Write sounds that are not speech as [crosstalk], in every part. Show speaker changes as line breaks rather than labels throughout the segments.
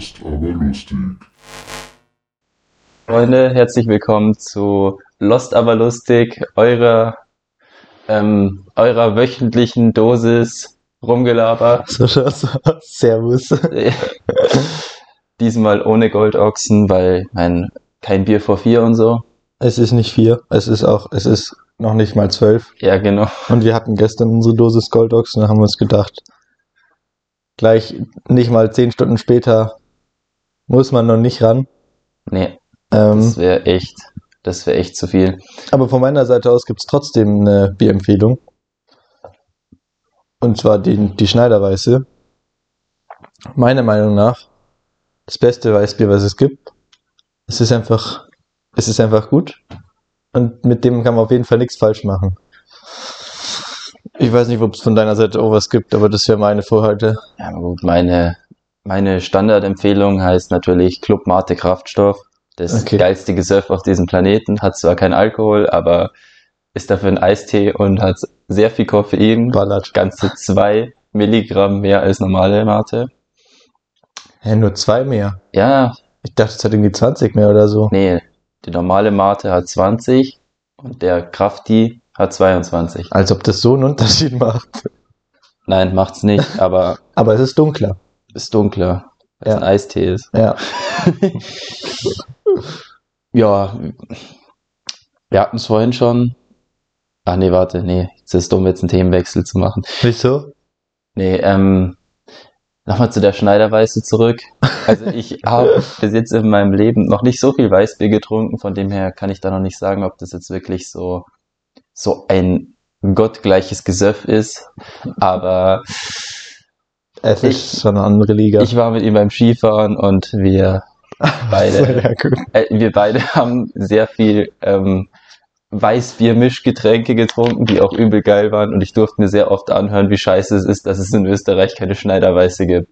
Lost aber lustig.
Freunde, herzlich willkommen zu Lost aber lustig, eurer, ähm, eurer wöchentlichen Dosis Rumgelaber.
So schaut's [laughs] aus. Servus. [laughs]
Diesmal ohne Goldochsen, weil mein kein Bier vor vier und so.
Es ist nicht vier, es ist auch, es ist noch nicht mal zwölf.
Ja, genau.
Und wir hatten gestern unsere Dosis Goldochsen, da haben wir uns gedacht, gleich nicht mal zehn Stunden später muss man noch nicht ran.
Nee,
Ähm,
das wäre echt, das wäre echt zu viel.
aber von meiner Seite aus gibt's trotzdem eine Bierempfehlung. Und zwar die, die Schneiderweiße. Meiner Meinung nach das beste Weißbier, was es gibt. Es ist einfach, es ist einfach gut. Und mit dem kann man auf jeden Fall nichts falsch machen. Ich weiß nicht, ob es von deiner Seite auch was gibt, aber das wäre meine Vorhalte.
Ja, gut, meine, meine Standardempfehlung heißt natürlich Club Mate Kraftstoff. Das
Okay.
geilste Gesöff auf diesem Planeten. Hat zwar keinen Alkohol, aber ist dafür ein Eistee und hat sehr viel Koffein.
Ballert.
Ganze zwei Milligramm mehr als normale Mate.
Hä, nur zwei mehr.
Ja,
Ich dachte, es hat irgendwie 20 mehr oder so.
nee, die normale Mate hat 20 und der Krafti hat 22.
Als ob das so einen Unterschied macht.
Nein, macht's nicht, aber [laughs]
Aber es ist dunkler.
Ist dunkler, weil es
Ja.
ein Eistee ist.
Ja. [laughs]
Ja, wir hatten es vorhin schon. Ach nee, warte, nee, jetzt ist es dumm, jetzt einen Themenwechsel zu machen.
Wieso?
Nee, ähm, nochmal zu der Schneiderweiße zurück. Also ich [laughs] habe bis jetzt in meinem Leben noch nicht so viel Weißbier getrunken, von dem her kann ich da noch nicht sagen, ob das jetzt wirklich so, so ein gottgleiches Gesöff ist. Aber
Es
Ich-
ist schon eine andere Liga.
ich war mit ihm beim Skifahren und wir [laughs] beide. Äh, wir beide [laughs] haben sehr viel ähm, Weißbier-Mischgetränke getrunken, die auch übel geil waren. Und ich durfte mir sehr oft anhören, wie scheiße es ist, dass es in Österreich keine Schneiderweiße gibt.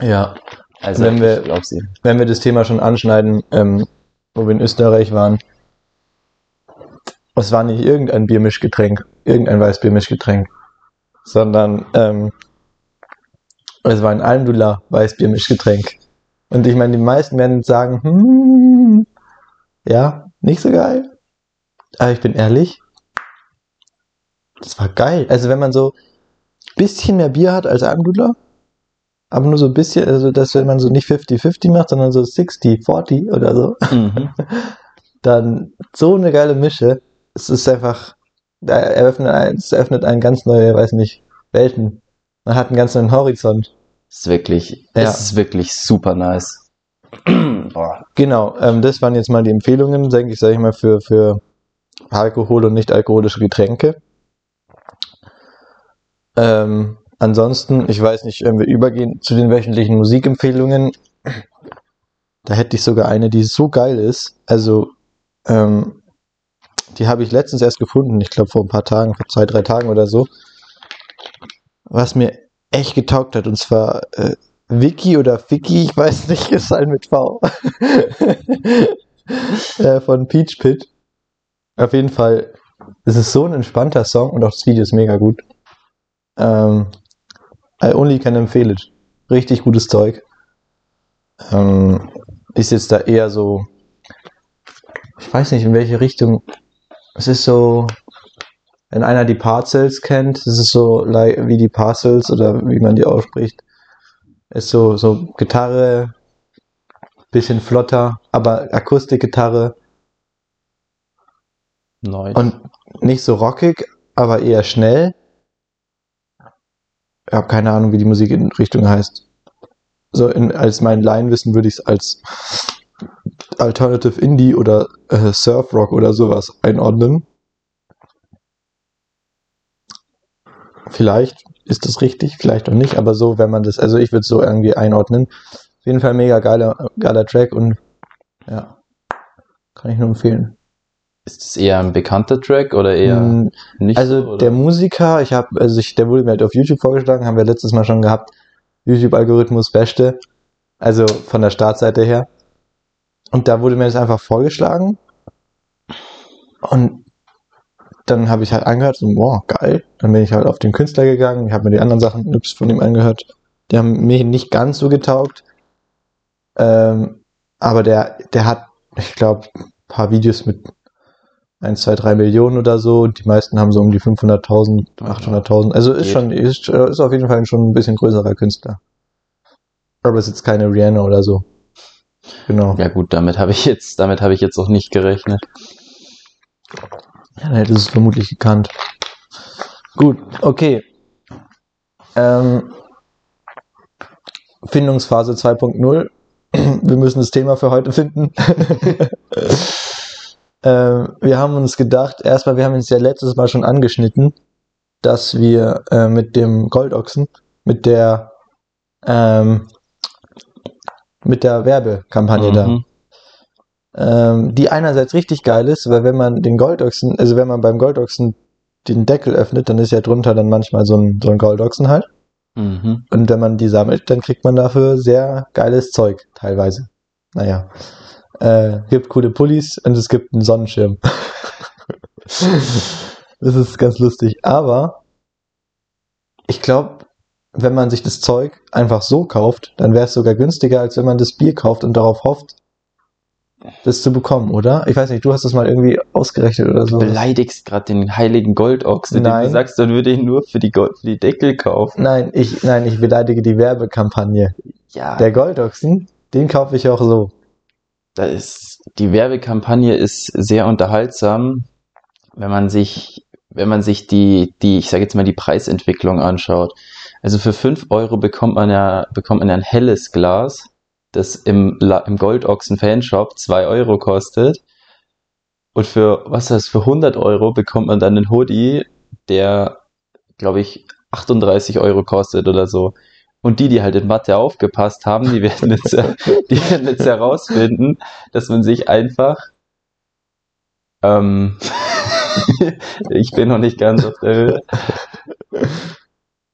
Ja,
Also
Wenn wir- wenn wir das Thema schon anschneiden, ähm, wo wir in Österreich waren, es war nicht irgendein Biermischgetränk, irgendein Weißbiermischgetränk, sondern ähm, es war ein Almdullah Weißbiermischgetränk. Und ich meine, die meisten werden sagen, hm, ja, nicht so geil. Aber ich bin ehrlich, das war geil. Also wenn man so ein bisschen mehr Bier hat als Almdullah, aber nur so ein bisschen, also dass wenn man so nicht 50-50 macht, sondern so 60-40 oder so,
Mhm. [laughs]
dann so eine geile Mische. Es ist einfach, da eröffnet ein, es eröffnet einen ganz neue, weiß nicht, Welten. Man hat einen ganz neuen Horizont.
Ist wirklich,
Ja.
es ist wirklich super nice. [clears throat]
Genau, ähm, das waren jetzt mal die Empfehlungen, denke ich, sage ich mal, für, für Alkohol und nicht alkoholische Getränke. Ähm, ansonsten, ich weiß nicht, wenn wir übergehen zu den wöchentlichen Musikempfehlungen, da hätte ich sogar eine, die so geil ist. Also, ähm, die habe ich letztens erst gefunden, ich glaube vor ein paar Tagen, vor zwei, drei Tagen oder so, was mir echt getaugt hat, und zwar äh, Vicky oder Vicky, ich weiß nicht, ist halt mit V. [laughs] äh, von Peach Pit. Auf jeden Fall, es ist so ein entspannter Song und auch das Video ist mega gut. Ähm, I only can empfehl it. Richtig gutes Zeug. Ähm, ist jetzt da eher so, ich weiß nicht in welche Richtung. Es ist so, wenn einer die Parcels kennt, es ist so like, wie die Parcels oder wie man die ausspricht. Ist so, so Gitarre, bisschen flotter, aber Akustikgitarre
Nice.
und nicht so rockig, aber eher schnell. Ich habe keine Ahnung, wie die Musikrichtung heißt. So in, als mein Laienwissen würde ich es als Alternative Indie oder äh, Surf Rock oder sowas einordnen. Vielleicht ist das richtig, vielleicht auch nicht, aber so, wenn man das, also ich würde es so irgendwie einordnen. Auf jeden Fall mega geiler, geiler Track und ja, kann ich nur empfehlen.
ist es eher ein bekannter Track oder eher
Mm,
nicht?
Also
so,
der Musiker, ich habe, also ich, der wurde mir halt auf YouTube vorgeschlagen, haben wir letztes Mal schon gehabt. YouTube-Algorithmus Beste. Also von der Startseite her. Und da wurde mir das einfach vorgeschlagen. Und dann habe ich halt angehört, so, wow, geil. Dann bin ich halt auf den Künstler gegangen, ich habe mir die anderen Sachen von ihm angehört. Die haben mir nicht ganz so getaugt. Ähm, aber der, der hat, ich glaube, ein paar Videos mit 1, 2, 3 Millionen oder so. Die meisten haben so um die 500.000, 800.000. Also ist
Geht.
schon, ist, ist auf jeden Fall schon ein bisschen größerer Künstler. Aber ist jetzt keine Rihanna oder so. Genau.
Ja gut, damit habe ich jetzt, damit habe ich jetzt auch nicht gerechnet.
Dann hätte es vermutlich gekannt. Gut, okay. Ähm, Findungsphase 2.0. [clears throat] Wir müssen das Thema für heute finden. [laughs] ähm, wir haben uns gedacht, erstmal, wir haben uns ja letztes Mal schon angeschnitten, dass wir äh, mit dem Goldochsen, mit der ähm, mit der Werbekampagne da,
Mhm.
Ähm, die einerseits richtig geil ist, weil wenn man den Goldochsen, also wenn man beim Goldochsen den Deckel öffnet, dann ist ja drunter dann manchmal so ein, so ein Goldochsen halt.
Mhm.
Und wenn man die sammelt, dann kriegt man dafür sehr geiles Zeug, teilweise. Naja. Äh, gibt coole Pullis und es gibt einen Sonnenschirm. [laughs] das ist ganz lustig. Aber ich glaube, wenn man sich das Zeug einfach so kauft, dann wäre es sogar günstiger, als wenn man das Bier kauft und darauf hofft, das zu bekommen, oder? Ich weiß nicht, du hast das mal irgendwie ausgerechnet oder so.
Du beleidigst gerade den heiligen Goldochsen, den du sagst, dann würde ich ihn nur für die, Gold, für die Deckel kaufen.
Nein, ich, nein, ich beleidige die Werbekampagne.
Ja,
Der Goldochsen, den kaufe ich auch so.
da ist, die Werbekampagne ist sehr unterhaltsam, wenn man sich, wenn man sich die, die, ich sage jetzt mal die Preisentwicklung anschaut. Also für 5 Euro bekommt man ja, bekommt man ja ein helles Glas, das im, im Goldochsen Fanshop 2 Euro kostet. Und für, was das, für 100 Euro bekommt man dann einen Hoodie, der, glaube ich, 38 Euro kostet oder so. Und die, die halt in Mathe aufgepasst haben, die werden jetzt, [laughs] die werden jetzt herausfinden, dass man sich einfach, ähm, [laughs] ich bin noch nicht ganz auf der Höhe.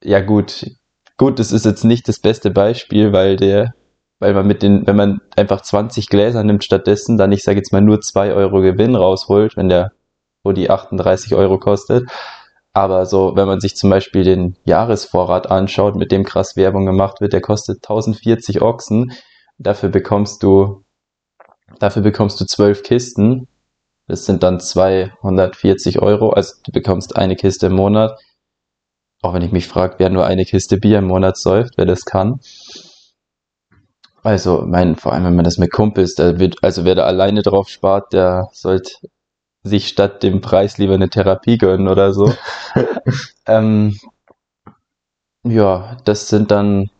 Ja gut, gut, das ist jetzt nicht das beste Beispiel, weil der, weil man mit den, wenn man einfach 20 Gläser nimmt stattdessen, dann ich sage jetzt mal nur 2 Euro Gewinn rausholt, wenn der Hoodie 38 Euro kostet. Aber so, wenn man sich zum Beispiel den Jahresvorrat anschaut, mit dem krass Werbung gemacht wird, der kostet 1040 Ochsen. Dafür bekommst du, dafür bekommst du 12 Kisten. Das sind dann 240 Euro. Also du bekommst eine Kiste im Monat. Auch wenn ich mich frage, wer nur eine Kiste Bier im Monat säuft, wer das kann. Also, mein, vor allem, wenn man das mit Kumpels, da wird, also wer da alleine drauf spart, der sollte sich statt dem Preis lieber eine Therapie gönnen oder so. [laughs] ähm, ja, das sind dann,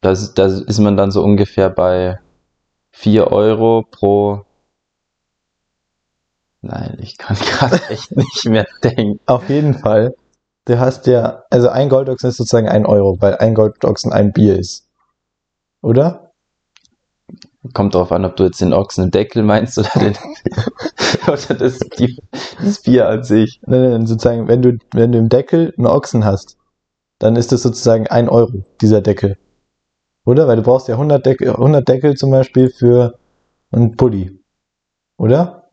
das, da ist man dann so ungefähr bei 4 Euro pro. Nein, ich kann [laughs] gerade echt nicht mehr denken.
Auf jeden Fall. Du hast ja, also ein Goldochsen ist sozusagen ein Euro, weil ein Goldochsen ein Bier ist. Oder?
Kommt drauf an, ob du jetzt den Ochsen im Deckel meinst oder, den, [laughs] oder das, die, das Bier an sich.
Nein, nein, sozusagen, wenn du, wenn du im Deckel einen Ochsen hast, dann ist das sozusagen ein Euro, dieser Deckel. Oder? Weil du brauchst ja 100 Deckel, 100 Deckel zum Beispiel für einen Pulli. Oder?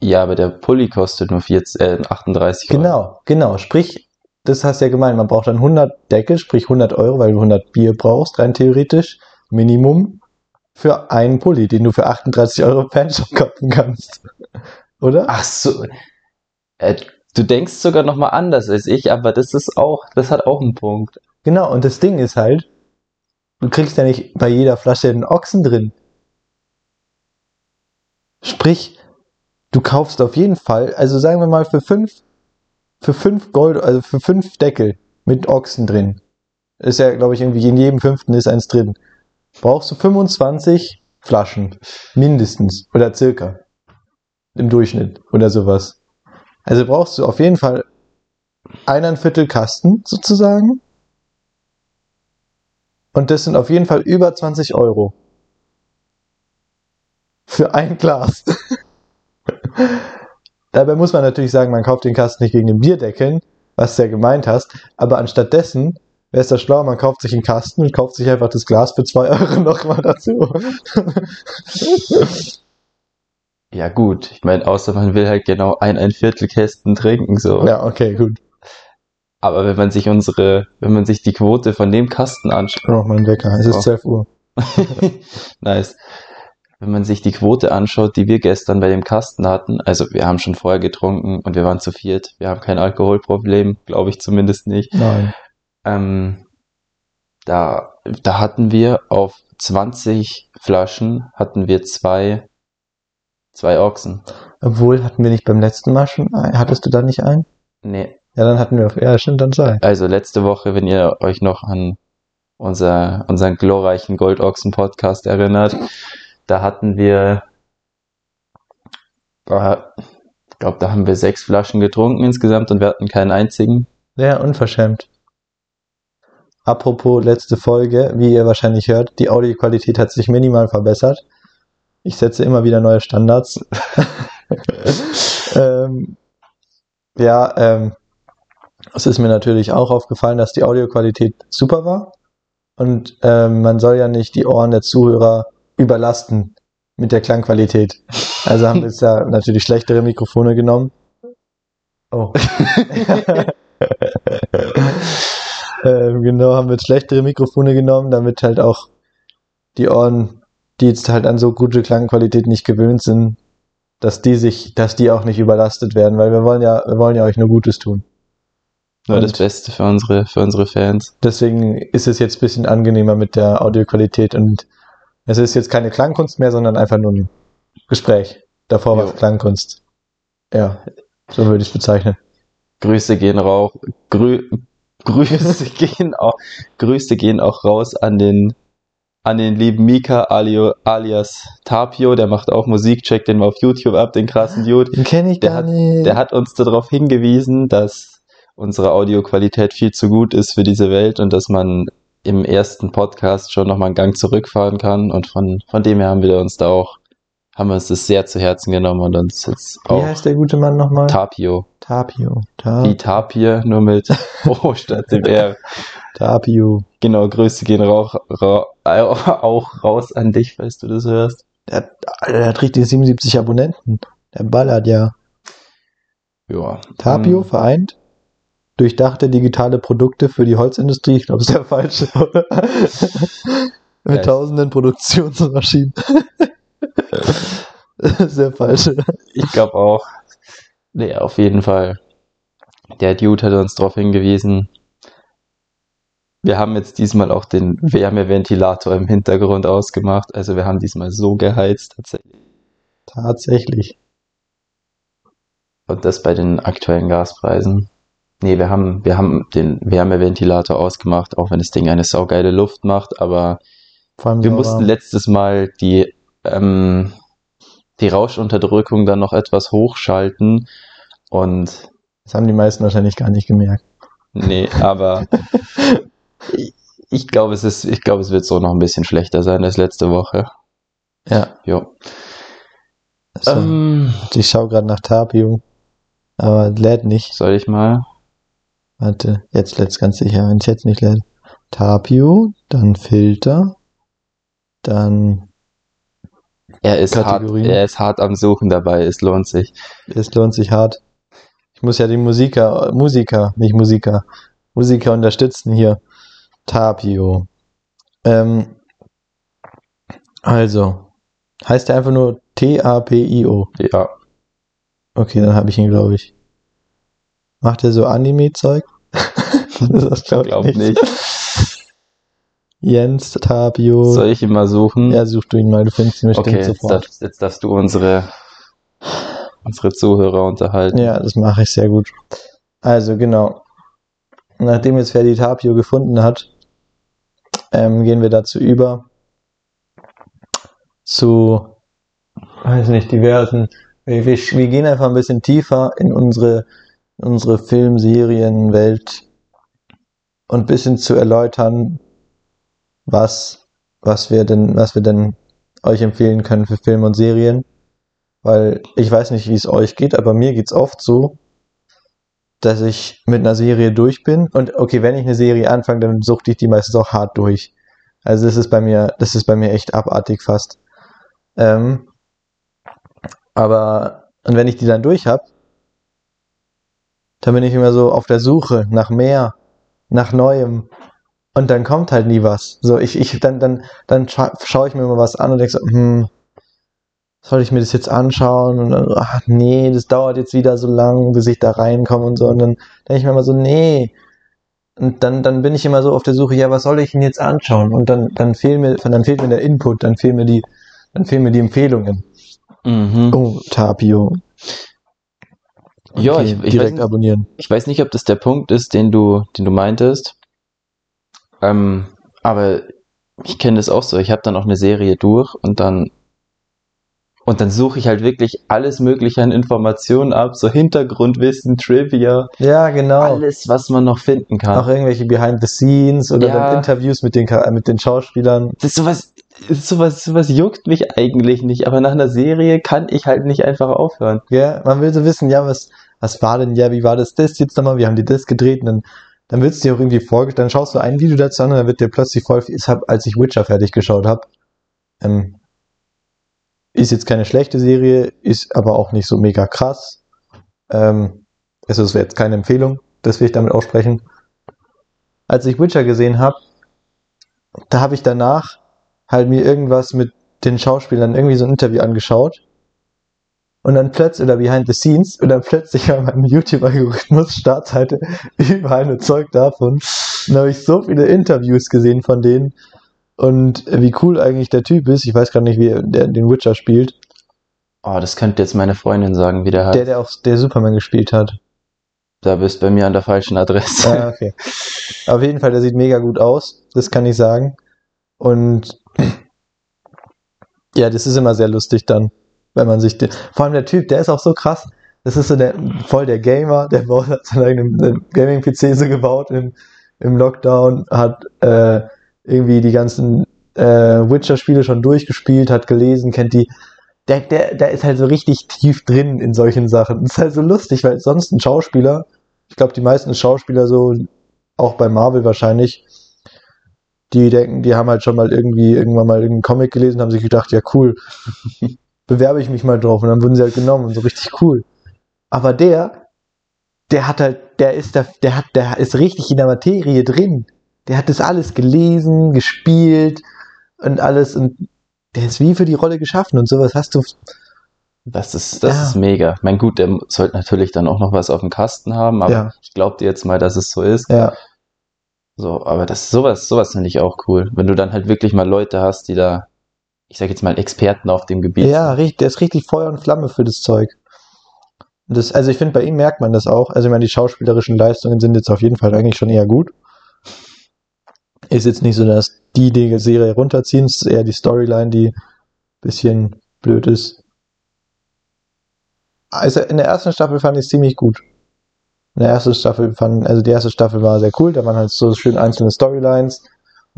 Ja, aber der Pulli kostet nur 40, äh, 38 Euro.
Genau, genau. Sprich, das hast du ja gemeint, man braucht dann 100 Deckel, sprich 100 Euro, weil du 100 Bier brauchst, rein theoretisch, Minimum, für einen Pulli, den du für 38 Euro Fanshop kaufen kannst. [laughs] Oder?
Ach so. Äh, du denkst sogar noch mal anders als ich, aber das ist auch, das hat auch einen Punkt.
Genau, und das Ding ist halt, du kriegst ja nicht bei jeder Flasche einen Ochsen drin. Sprich, du kaufst auf jeden Fall, also sagen wir mal für fünf, für fünf Gold, also für fünf Deckel mit Ochsen drin. Ist ja, glaube ich, irgendwie in jedem fünften ist eins drin. Brauchst du 25 Flaschen. Mindestens. Oder circa. Im Durchschnitt. Oder sowas. Also brauchst du auf jeden Fall eineinviertel Kasten sozusagen. Und das sind auf jeden Fall über 20 Euro. Für ein Glas. [laughs] Dabei muss man natürlich sagen, man kauft den Kasten nicht gegen den Bierdeckeln, was du ja gemeint hast, aber anstattdessen wäre es da schlau, man kauft sich einen Kasten und kauft sich einfach das Glas für 2 [laughs] Euro nochmal dazu.
Ja gut, ich meine, außer man will halt genau ein, ein Viertel Kästen trinken, so.
ja, okay, gut.
Aber wenn man sich unsere, wenn man sich die Quote von dem Kasten anschaut,
Noch mal ein Wecker, es ist
Oh.
12 Uhr. [laughs]
nice. Wenn man sich die Quote anschaut, die wir gestern bei dem Kasten hatten, also wir haben schon vorher getrunken und wir waren zu viert. Wir haben kein Alkoholproblem, glaube ich zumindest nicht.
Nein.
Ähm, da, da hatten wir auf 20 Flaschen hatten wir zwei, zwei Ochsen.
Obwohl, hatten wir nicht beim letzten Mal schon? Hattest du da nicht einen?
Nee,
Ja, dann hatten wir auf. Ja, stimmt, dann zwei.
also letzte Woche, wenn ihr euch noch an unser, unseren glorreichen Goldochsen-Podcast erinnert, da hatten wir, ich glaube, da haben wir sechs Flaschen getrunken insgesamt und wir hatten keinen einzigen.
Sehr unverschämt. Apropos letzte Folge, wie ihr wahrscheinlich hört, die Audioqualität hat sich minimal verbessert. Ich setze immer wieder neue Standards. [laughs] ähm, ja, ähm, es ist mir natürlich auch aufgefallen, dass die Audioqualität super war. Und ähm, man soll ja nicht die Ohren der Zuhörer überlasten mit der Klangqualität. Also haben wir jetzt ja [laughs] natürlich schlechtere Mikrofone genommen. Oh. [laughs] ähm, genau, haben wir jetzt schlechtere Mikrofone genommen, damit halt auch die Ohren, die jetzt halt an so gute Klangqualität nicht gewöhnt sind, dass die sich, dass die auch nicht überlastet werden, weil wir wollen ja, wir wollen ja euch nur Gutes tun.
Nur das Beste für unsere, für unsere Fans.
Deswegen ist es jetzt ein bisschen angenehmer mit der Audioqualität und es ist jetzt keine Klangkunst mehr, sondern einfach nur ein Gespräch. Davor war es. Klangkunst. Ja, so würde ich es bezeichnen.
Grüße gehen rauch, grü, Grüße gehen auch, Grüße gehen auch raus an den, an den lieben Mika alio, alias Tapio, der macht auch Musik, checkt den mal auf YouTube ab, den krassen Dude.
Den kenne ich
Der
gar
hat-
nicht.
Der hat uns darauf hingewiesen, dass unsere Audioqualität viel zu gut ist für diese Welt und dass man im ersten Podcast schon nochmal einen Gang zurückfahren kann und von, von dem her haben wir uns da auch, haben wir uns das sehr zu Herzen genommen und uns jetzt
Wie
auch
heißt der gute Mann nochmal?
Tapio,
Tapio.
wie
Ta
Tapir, nur mit O [laughs] statt dem R.
Tapio.
Genau, Grüße gehen rauch, ra, auch raus an dich, falls du das hörst.
Der hat, der hat richtig 77 Abonnenten. Der ballert ja.
Ja.
Tapio
ähm,
vereint durchdachte digitale Produkte für die Holzindustrie. Ich glaube, ist der falsche. [laughs] Mit
Ja,
tausenden Produktionsmaschinen. [laughs] Sehr falsch.
Ich glaube auch. Nee, auf jeden Fall. Der Dude hat uns darauf hingewiesen. Wir haben jetzt diesmal auch den Wärmeventilator im Hintergrund ausgemacht. Also wir haben diesmal so geheizt tatsächlich.
Tatsächlich.
Und das bei den aktuellen Gaspreisen. Nee, wir haben, wir haben den Wärmeventilator ausgemacht, auch wenn das Ding eine saugeile Luft macht, aber wir
so
mussten letztes Mal die, ähm, die Rauschenunterdrückung dann noch etwas hochschalten und
Das haben die meisten wahrscheinlich gar nicht gemerkt.
Nee, aber ich, [laughs] ich glaube, es ist, ich glaube, es wird so noch ein bisschen schlechter sein als letzte Woche.
Ja.
Jo.
So.
Ähm,
ich schaue gerade nach Tapio. Aber lädt nicht.
soll ich mal?
Warte, jetzt lädt ganz sicher, wenn es jetzt nicht lädt. Tapio, dann Filter, dann
Er ist hart,
Kategorien.
er ist hart am Suchen dabei, es lohnt sich.
es lohnt sich hart. Ich muss ja die Musiker, Musiker, nicht Musiker, Musiker unterstützen hier. Tapio. Ähm, also, heißt der einfach nur T-A-P-I-O.
Ja,
Okay, dann habe ich ihn, glaube ich. Macht er so Anime-Zeug? [laughs] das
ich glaube nicht.
Jens Tapio.
Soll ich ihn mal suchen?
Ja, such du ihn mal, du findest ihn bestimmt
okay, jetzt,
sofort.
darfst, jetzt darfst du unsere, unsere Zuhörer unterhalten.
Ja, das mache ich sehr gut. Also, genau. Nachdem jetzt Ferdi Tapio gefunden hat, ähm, gehen wir dazu über zu, weiß nicht, diversen. Wir, wir, wir gehen einfach ein bisschen tiefer in unsere, unsere Filmserienwelt und ein bisschen zu erläutern, was, was wir denn, was wir denn euch empfehlen können für Filme und Serien. Weil ich weiß nicht, wie es euch geht, aber mir geht's oft so, dass ich mit einer Serie durch bin. Und okay, wenn ich eine Serie anfange, dann suchte ich die meistens auch hart durch. Also das ist bei mir, das ist bei mir echt abartig fast. Ähm, aber und wenn ich die dann durch habe, dann bin ich immer so auf der Suche nach mehr, nach Neuem. Und dann kommt halt nie was. So, ich, ich, dann, dann, dann scha schaue ich mir mal was an und denke so, hm, soll ich mir das jetzt anschauen? Und dann, ach nee, das dauert jetzt wieder so lang, bis ich da reinkomme und so. Und dann denke ich mir immer so, nee. Und dann, dann bin ich immer so auf der Suche, ja, was soll ich denn jetzt anschauen? Und dann, dann fehlt mir, dann fehlt mir der Input, dann fehlen mir die, dann fehlen mir die Empfehlungen.
Mhm.
Oh, Tapio.
Ja,
Okay,
ich, ich, weiß
direkt
nicht,
abonnieren.
ich weiß nicht, ob das der Punkt ist, den du, den du meintest. Ähm, aber ich kenne das auch so. Ich habe dann auch eine Serie durch und dann und dann suche ich halt wirklich alles Mögliche an Informationen ab, so Hintergrundwissen, Trivia,
Ja, genau.
alles, was man noch finden kann.
Auch irgendwelche Behind the Scenes oder
Ja.
dann Interviews mit den, mit den Schauspielern.
Das ist sowas, sowas, sowas juckt mich eigentlich nicht, aber nach einer Serie kann ich halt nicht einfach aufhören.
Ja, man will so wissen, ja, was, was war denn, ja, wie war das das jetzt nochmal, wie haben die das gedreht und dann, dann wird es dir auch irgendwie vorgestellt, dann schaust du ein Video dazu an und dann wird dir plötzlich voll, hab, als ich Witcher fertig geschaut habe, ähm, ist jetzt keine schlechte Serie, ist aber auch nicht so mega krass. Ähm, also es wäre jetzt keine Empfehlung, das will ich damit aussprechen. Als ich Witcher gesehen habe, da habe ich danach halt mir irgendwas mit den Schauspielern irgendwie so ein Interview angeschaut und dann plötzlich, oder behind the scenes, und dann plötzlich war mein YouTube-Algorithmus, Startseite, [laughs] überall nur Zeug davon. Und dann habe ich so viele Interviews gesehen von denen und wie cool eigentlich der Typ ist. Ich weiß gar nicht, wie er der den Witcher spielt.
Oh, das könnte jetzt meine Freundin sagen, wie der heißt.
Der, der auch der Superman gespielt hat.
Da bist bei mir an der falschen Adresse.
Ah, okay. Auf jeden Fall, der sieht mega gut aus. Das kann ich sagen. Und ja, das ist immer sehr lustig dann, wenn man sich den, vor allem der Typ, der ist auch so krass. Das ist so der, voll der Gamer, der baut [laughs] hat seinen eigenen Gaming-PC so gebaut im, im Lockdown, hat äh, irgendwie die ganzen äh, Witcher-Spiele schon durchgespielt, hat gelesen, kennt die. Der, der, der ist halt so richtig tief drin in solchen Sachen. Das ist halt so lustig, weil sonst ein Schauspieler, ich glaube, die meisten Schauspieler so, auch bei Marvel wahrscheinlich, die denken, die haben halt schon mal irgendwie irgendwann mal irgendeinen Comic gelesen, haben sich gedacht, ja cool, [laughs] bewerbe ich mich mal drauf und dann wurden sie halt genommen und so richtig cool. Aber der, der hat halt, der ist da, der hat, der ist richtig in der Materie drin. Der hat das alles gelesen, gespielt und alles und der ist wie für die Rolle geschaffen und sowas hast du.
Das ist, das
Ja.
ist mega. Mein gut, der sollte natürlich dann auch noch was auf dem Kasten haben, aber
Ja.
ich glaube dir jetzt mal, dass es so ist.
Ja,
So, aber das sowas, sowas finde ich auch cool. Wenn du dann halt wirklich mal Leute hast, die da, ich sag jetzt mal, Experten auf dem Gebiet
ja, der ist richtig Feuer und Flamme für das Zeug. Das, also ich finde, bei ihm merkt man das auch. Also ich meine, die schauspielerischen Leistungen sind jetzt auf jeden Fall eigentlich schon eher gut. Ist jetzt nicht so, dass die die Serie runterziehen, es ist eher die Storyline, die ein bisschen blöd ist. Also in der ersten Staffel fand ich es ziemlich gut. In der ersten Staffel fand, also die erste Staffel war sehr cool, da waren halt so schön einzelne Storylines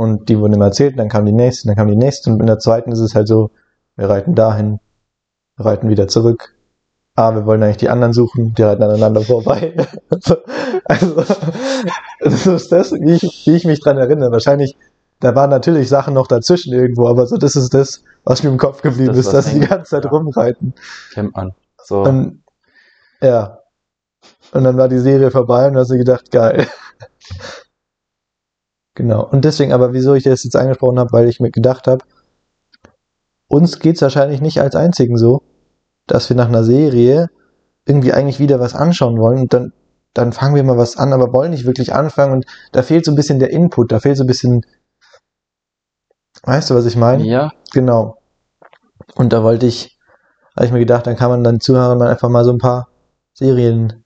und die wurden immer erzählt, dann kam die nächste, dann kam die nächste und in der zweiten ist es halt so, wir reiten dahin, wir reiten wieder zurück. Ah, wir wollen eigentlich die anderen suchen, die reiten aneinander vorbei. [laughs] also, so ist das, wie ich, wie ich mich dran erinnere. Wahrscheinlich, da waren natürlich Sachen noch dazwischen irgendwo, aber so, das ist das, was mir im Kopf geblieben
Das,
ist, dass sie die ganze Zeit
Ja.
rumreiten.
kennt man. So,
Und, ja. Und dann war die Serie vorbei und du hast dir gedacht, geil. Genau. Und deswegen, aber wieso ich das jetzt angesprochen habe, weil ich mir gedacht habe, uns geht's wahrscheinlich nicht als einzigen so, dass wir nach einer Serie irgendwie eigentlich wieder was anschauen wollen und dann, dann fangen wir mal was an, aber wollen nicht wirklich anfangen und da fehlt so ein bisschen der Input, da fehlt so ein bisschen, weißt du, was ich meine?
ja,
Genau. Und da wollte ich, habe ich mir gedacht, dann kann man dann Zuhörern mal einfach mal so ein paar Serien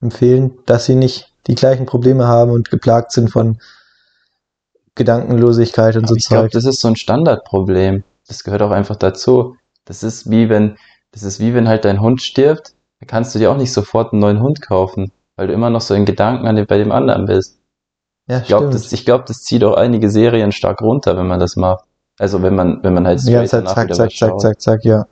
empfehlen, dass sie nicht die gleichen Probleme haben und geplagt sind von Gedankenlosigkeit und
aber
so
ich glaube, das ist so ein Standardproblem. Das gehört auch einfach dazu. Das ist wie wenn, das ist wie wenn halt dein Hund stirbt, dann kannst du dir auch nicht sofort einen neuen Hund kaufen, weil du immer noch so in Gedanken an dem, bei dem anderen bist.
Ja,
Ich glaube, das, ich glaub, das zieht auch einige Serien stark runter, wenn man das macht. Also wenn man, wenn man halt
Zeit
danach
zack, zack, zack,
schaut.
zack, zack, ja.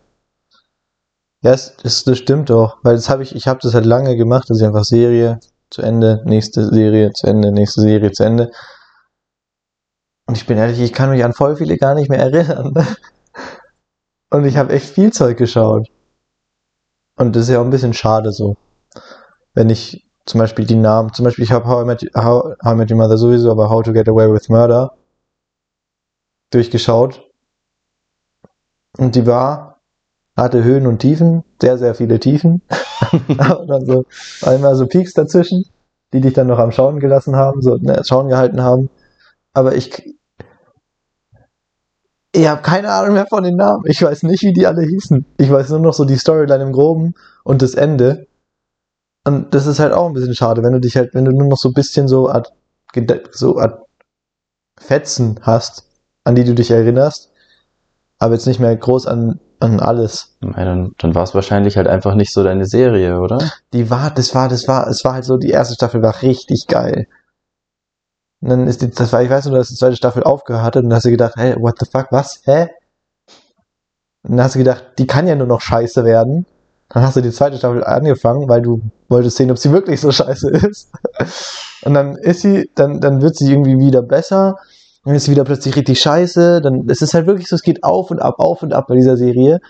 Ja, es, das, das stimmt auch, weil das habe ich, ich habe das halt lange gemacht, dass ich einfach Serie zu Ende, nächste Serie zu Ende, nächste Serie zu Ende. Und ich bin ehrlich, ich kann mich an voll viele gar nicht mehr erinnern. [laughs] Und ich habe echt viel Zeug geschaut. Und das ist ja auch ein bisschen schade so. Wenn ich zum Beispiel die Namen, zum Beispiel ich habe How, I Met- How, How I Met Your Mother sowieso, aber How to Get Away with Murder durchgeschaut. Und die war, hatte Höhen und Tiefen, sehr, sehr viele Tiefen. [laughs] und dann so einmal so Peaks dazwischen, die dich dann noch am Schauen gelassen haben, so ne, Schauen gehalten haben. Aber ich, ich habe keine Ahnung mehr von den Namen. Ich weiß nicht, wie die alle hießen. Ich weiß nur noch so die Storyline im Groben und das Ende. Und das ist halt auch ein bisschen schade, wenn du dich halt, wenn du nur noch so ein bisschen so Art, so Art Fetzen hast, an die du dich erinnerst, aber jetzt nicht mehr groß an, an alles.
Ja, dann, dann war es wahrscheinlich halt einfach nicht so deine Serie, oder?
Die war, das war, das war, es war halt so, die erste Staffel war richtig geil. Und dann ist die, das war, ich weiß nur, dass die zweite Staffel aufgehört hat und dann hast du gedacht, hey, what the fuck, was, hä? Und dann hast du gedacht, die kann ja nur noch scheiße werden. Dann hast du die zweite Staffel angefangen, weil du wolltest sehen, ob sie wirklich so [laughs] scheiße ist. Und dann ist sie, dann, dann wird sie irgendwie wieder besser. Dann ist sie wieder plötzlich richtig scheiße. Dann, es ist halt wirklich so, es geht auf und ab, auf und ab bei dieser Serie.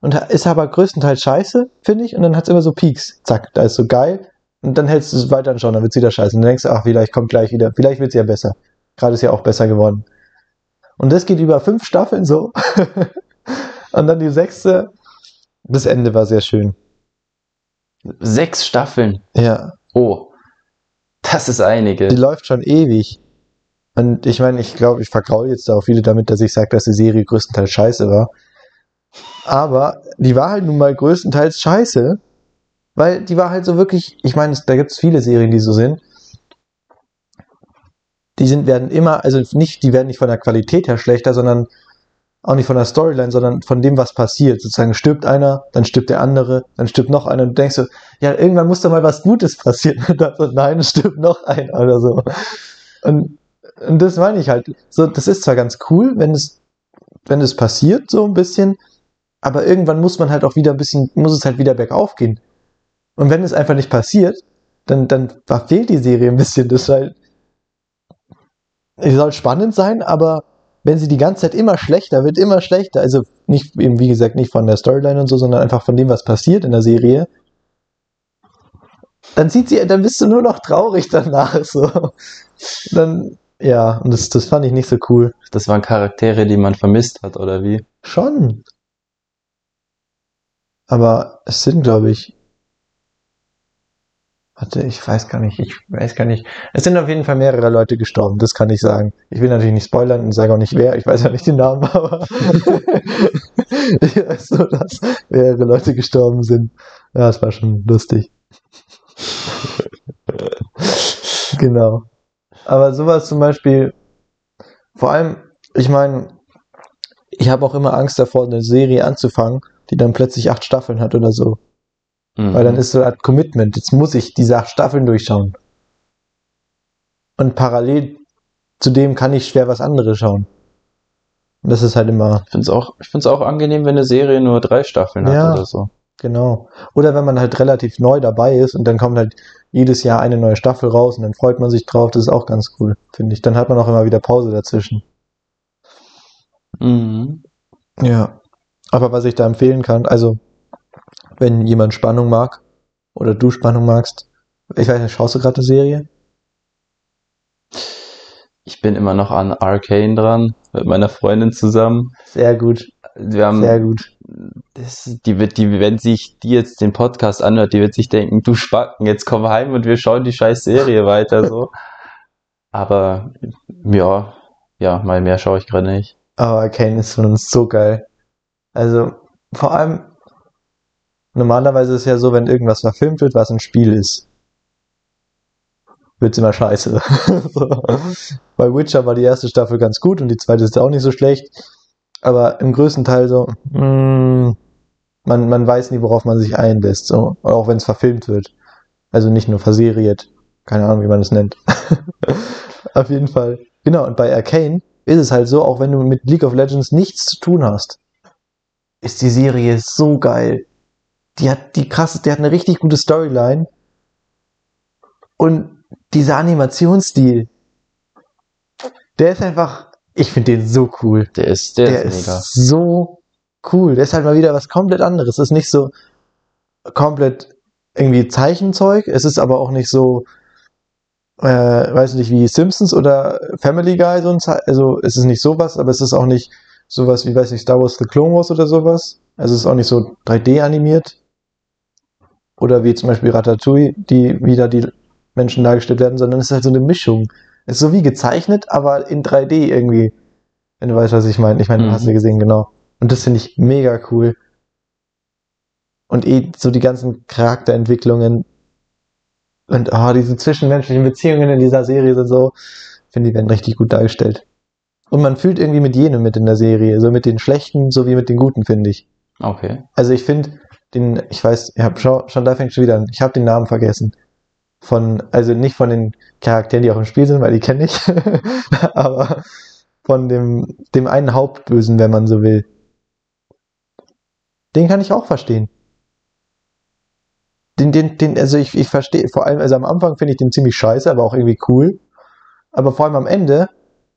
Und ist aber größtenteils scheiße, finde ich. Und dann hat es immer so Peaks. Zack, da ist so geil. Und dann hältst du es weiter anschauen, dann wird es wieder scheiße. Und dann denkst du, ach, vielleicht kommt gleich wieder. Vielleicht wird es ja besser. Gerade ist ja auch besser geworden. Und das geht über fünf Staffeln so. [laughs] und dann die sechste. Das Ende war sehr schön.
Sechs Staffeln.
Ja.
Oh, das ist einige.
Die läuft schon ewig. Und ich meine, ich glaube, ich vergraule jetzt auch viele damit, dass ich sage, dass die Serie größtenteils scheiße war. Aber die war halt nun mal größtenteils scheiße, weil die war halt so wirklich, ich meine, da gibt es viele Serien, die so sind. Die sind, werden immer, also nicht, die werden nicht von der Qualität her schlechter, sondern auch nicht von der Storyline, sondern von dem, was passiert. Sozusagen stirbt einer, dann stirbt der andere, dann stirbt noch einer und du denkst so, ja, irgendwann muss da mal was Gutes passieren. Und dann so, nein, es stirbt noch einer oder so. Und, und das meine ich halt. So, das ist zwar ganz cool, wenn es, wenn es passiert, so ein bisschen, aber irgendwann muss man halt auch wieder ein bisschen, muss es halt wieder bergauf gehen. Und wenn es einfach nicht passiert, dann, dann verfehlt die Serie ein bisschen. Das halt, es soll spannend sein, aber wenn sie die ganze Zeit immer schlechter wird, immer schlechter, also nicht eben, wie gesagt, nicht von der Storyline und so, sondern einfach von dem, was passiert in der Serie, dann sieht sie, dann bist du nur noch traurig danach, so. Dann, ja, und das, das fand ich nicht so cool.
Das waren Charaktere, die man vermisst hat, oder wie?
Schon. Aber es sind, glaube ich. Warte, ich weiß gar nicht, ich weiß gar nicht. Es sind auf jeden Fall mehrere Leute gestorben, das kann ich sagen. Ich will natürlich nicht spoilern und sage auch nicht wer, ich weiß ja nicht den Namen, [laughs] aber ich weiß nur, dass mehrere Leute gestorben sind. Ja, es war schon lustig. [laughs] genau. Aber sowas zum Beispiel, vor allem, ich meine, ich habe auch immer Angst davor, eine Serie anzufangen, die dann plötzlich acht Staffeln hat oder so.
Mhm.
Weil dann ist so Art Commitment. Jetzt muss ich diese acht Staffeln durchschauen. Und parallel zu dem kann ich schwer was anderes schauen. Und das ist halt immer,
Ich finde es auch, ich find's auch angenehm, wenn eine Serie nur drei Staffeln hat
Ja.
oder so.
genau. Oder wenn man halt relativ neu dabei ist und dann kommt halt jedes Jahr eine neue Staffel raus und dann freut man sich drauf. Das ist auch ganz cool, finde ich. Dann hat man auch immer wieder Pause dazwischen.
Mhm.
Ja. Aber was ich da empfehlen kann, also wenn jemand Spannung mag oder du Spannung magst, ich weiß nicht, schaust du gerade eine Serie?
Ich bin immer noch an Arcane dran, mit meiner Freundin zusammen.
Sehr gut,
Wir haben,
sehr gut.
das, die wird, die, wenn sich die jetzt den Podcast anhört, die wird sich denken, du Spacken, jetzt komm heim und wir schauen die scheiß Serie [laughs] weiter, so. Aber, ja, ja, mal mehr schaue ich gerade nicht.
Aber Kane ist von uns so geil. Also, vor allem, normalerweise ist es ja so, wenn irgendwas verfilmt wird, was ein Spiel ist, wird's immer scheiße. [laughs] Bei Witcher war die erste Staffel ganz gut und die zweite ist auch nicht so schlecht. Aber im größten Teil so, mm, man, man weiß nie, worauf man sich einlässt, so. Auch wenn es verfilmt wird. Also nicht nur verseriert. Keine Ahnung, wie man es nennt. [laughs] Auf jeden Fall. Genau, und bei Arcane ist es halt so, auch wenn du mit League of Legends nichts zu tun hast, ist die Serie so geil. Die hat die krasse, die hat eine richtig gute Storyline. Und dieser Animationsstil, der ist einfach, ich finde den so cool.
Der ist, der,
Der
ist
ist so cool. Der ist halt mal wieder was komplett anderes. Ist nicht so komplett irgendwie Zeichenzeug. Es ist aber auch nicht so, äh, weiß nicht, wie Simpsons oder Family Guy, so ein Ze also es ist nicht sowas, aber es ist auch nicht sowas wie, weiß nicht, Star Wars The Clone Wars oder sowas. Also es ist auch nicht so 3D animiert. Oder wie zum Beispiel Ratatouille, die wieder die Menschen dargestellt werden, sondern es ist halt so eine Mischung. Es ist so wie gezeichnet, aber in 3D irgendwie. Wenn du weißt, was ich meine. Ich meine, du
Mhm.
hast ja gesehen, genau. Und das finde ich mega cool. Und eh so die ganzen Charakterentwicklungen und oh, diese zwischenmenschlichen Beziehungen in dieser Serie sind so, finde ich, werden richtig gut dargestellt. Und man fühlt irgendwie mit jedem mit in der Serie, so mit den Schlechten sowie mit den Guten, finde ich.
Okay.
Also ich finde den, ich weiß, ich habe schon, schon da fängt schon wieder an. Ich habe den Namen vergessen. Von, also nicht von den Charakteren, die auch im Spiel sind, weil die kenne ich, [laughs] aber von dem, dem einen Hauptbösen, wenn man so will. Den kann ich auch verstehen. Den, den, den, also ich, ich verstehe, vor allem, also am Anfang finde ich den ziemlich scheiße, aber auch irgendwie cool. Aber vor allem am Ende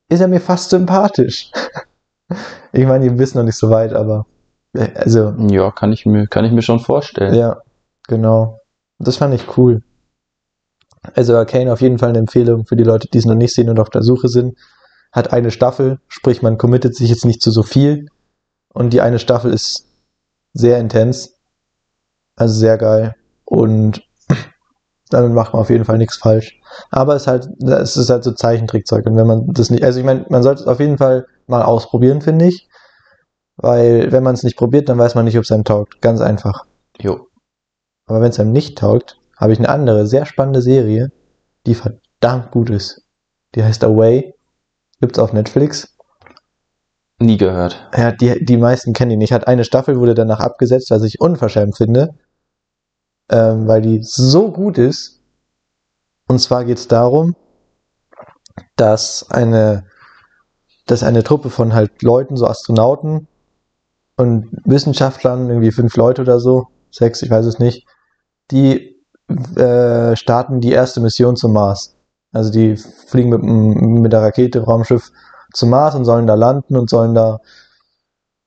ist er mir fast sympathisch. [laughs] ich meine, ihr wisst noch nicht so weit, aber also
Ja, kann ich mir, kann ich mir schon vorstellen.
ja, genau. Das fand ich cool. Also Arcane auf jeden Fall eine Empfehlung für die Leute, die es noch nicht sehen und auf der Suche sind. Hat eine Staffel, sprich man committet sich jetzt nicht zu so viel. Und die eine Staffel ist sehr intens. Also sehr geil. Und [clears throat] damit macht man auf jeden Fall nichts falsch. Aber es ist halt, es ist halt so Zeichentrickzeug. Und wenn man das nicht, also ich meine, man sollte es auf jeden Fall mal ausprobieren, finde ich. Weil wenn man es nicht probiert, dann weiß man nicht, ob es einem taugt. Ganz einfach.
Jo.
Aber wenn es einem nicht taugt, habe ich eine andere, sehr spannende Serie, die verdammt gut ist. Die heißt Away. Gibt's auf Netflix.
Nie gehört.
Ja, die, die meisten kennen die nicht. Hat eine Staffel, wurde danach abgesetzt, was ich unverschämt finde. Ähm, weil die so gut ist. Und zwar geht's darum, dass eine, dass eine Truppe von halt Leuten, so Astronauten und Wissenschaftlern, irgendwie fünf Leute oder so, sechs, ich weiß es nicht, die äh, starten die erste Mission zum Mars. Also die fliegen mit, mit der Rakete, Raumschiff zum Mars und sollen da landen und sollen da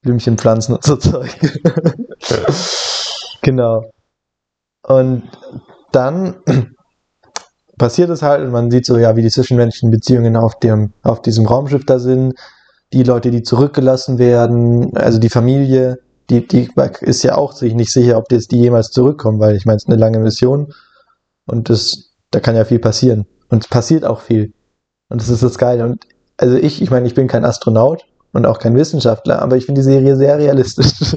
Blümchen pflanzen und so [laughs] Zeug. genau. Und dann passiert es halt und man sieht so, ja, wie die zwischenmenschlichen Beziehungen auf dem, auf diesem Raumschiff da sind. Die Leute, die zurückgelassen werden, also die Familie, die, die ist ja auch sich nicht sicher, ob jetzt die jemals zurückkommen, weil ich meine, es ist eine lange Mission und das, da kann ja viel passieren. Und es passiert auch viel. Und das ist das Geile. Und also ich, ich meine, ich bin kein Astronaut und auch kein Wissenschaftler, aber ich finde die Serie sehr realistisch. [laughs]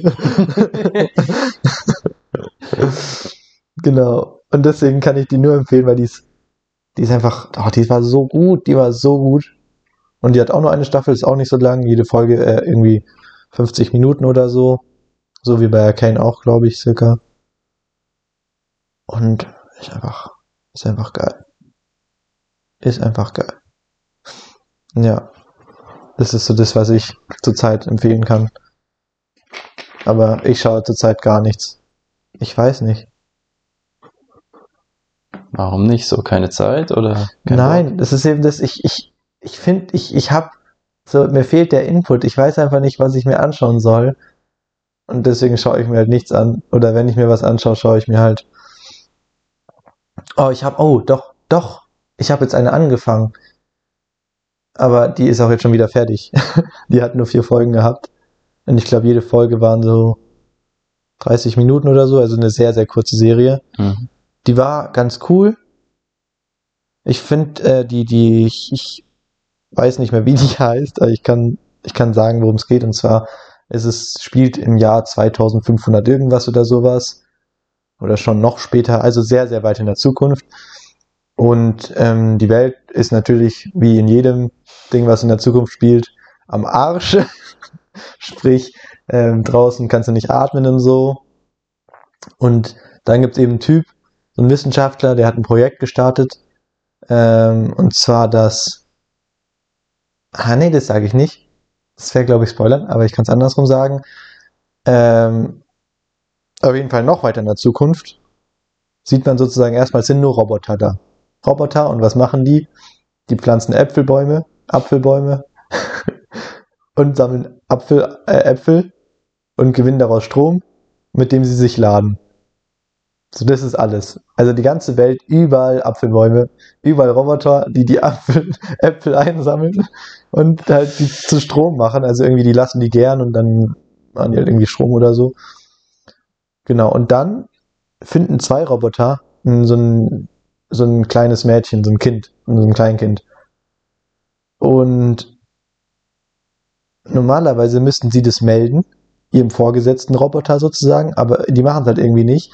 genau. Und deswegen kann ich die nur empfehlen, weil die ist, die ist einfach, oh, die war so gut, die war so gut. Und die hat auch nur eine Staffel, ist auch nicht so lang, jede Folge äh, irgendwie 50 Minuten oder so. So wie bei Arcane auch, glaube ich, circa. Und ist einfach, ist einfach geil. Ist einfach geil. Ja. Das ist so das, was ich zurzeit empfehlen kann. Aber ich schaue zurzeit gar nichts. Ich weiß nicht.
Warum nicht? So keine Zeit oder?
Nein,
Bock?
das ist eben das, ich, ich, ich finde, ich, ich hab, so, mir fehlt der Input. Ich weiß einfach nicht, was ich mir anschauen soll. Und deswegen schaue ich mir halt nichts an. Oder wenn ich mir was anschaue, schaue ich mir halt. Oh, ich habe, oh, doch, doch. Ich habe jetzt eine angefangen. Aber die ist auch jetzt schon wieder fertig. [laughs] die hat nur vier Folgen gehabt. Und ich glaube, jede Folge waren so 30 Minuten oder so. Also eine sehr, sehr kurze Serie.
Mhm.
Die war ganz cool. Ich finde, äh, die, die, ich, ich weiß nicht mehr, wie die [laughs] heißt, aber ich kann, ich kann sagen, worum es geht. Und zwar, es ist, spielt im Jahr 2500 irgendwas oder sowas. Oder schon noch später, also sehr, sehr weit in der Zukunft. Und ähm, die Welt ist natürlich, wie in jedem Ding, was in der Zukunft spielt, am Arsch. [laughs] Sprich, ähm, draußen kannst du nicht atmen und so. Und dann gibt es eben einen Typ, so ein Wissenschaftler, der hat ein Projekt gestartet. Ähm, und zwar das. Ah, nee, das sage ich nicht. Das wäre, glaube ich, Spoilern, aber ich kann es andersrum sagen. Ähm, auf jeden Fall noch weiter in der Zukunft sieht man sozusagen erstmal, sind nur Roboter da. Roboter und was machen die? Die pflanzen Äpfelbäume, Apfelbäume [laughs] und sammeln Apfel, äh, Äpfel und gewinnen daraus Strom, mit dem sie sich laden. So, das ist alles. Also die ganze Welt, überall Apfelbäume, überall Roboter, die die Apfel, [laughs] Äpfel einsammeln und halt die zu Strom machen. Also irgendwie, die lassen die gern und dann machen die halt irgendwie Strom oder so. Genau, und dann finden zwei Roboter so ein, so ein kleines Mädchen, so ein Kind, so ein Kleinkind. Und normalerweise müssten sie das melden, ihrem vorgesetzten Roboter sozusagen, aber die machen es halt irgendwie nicht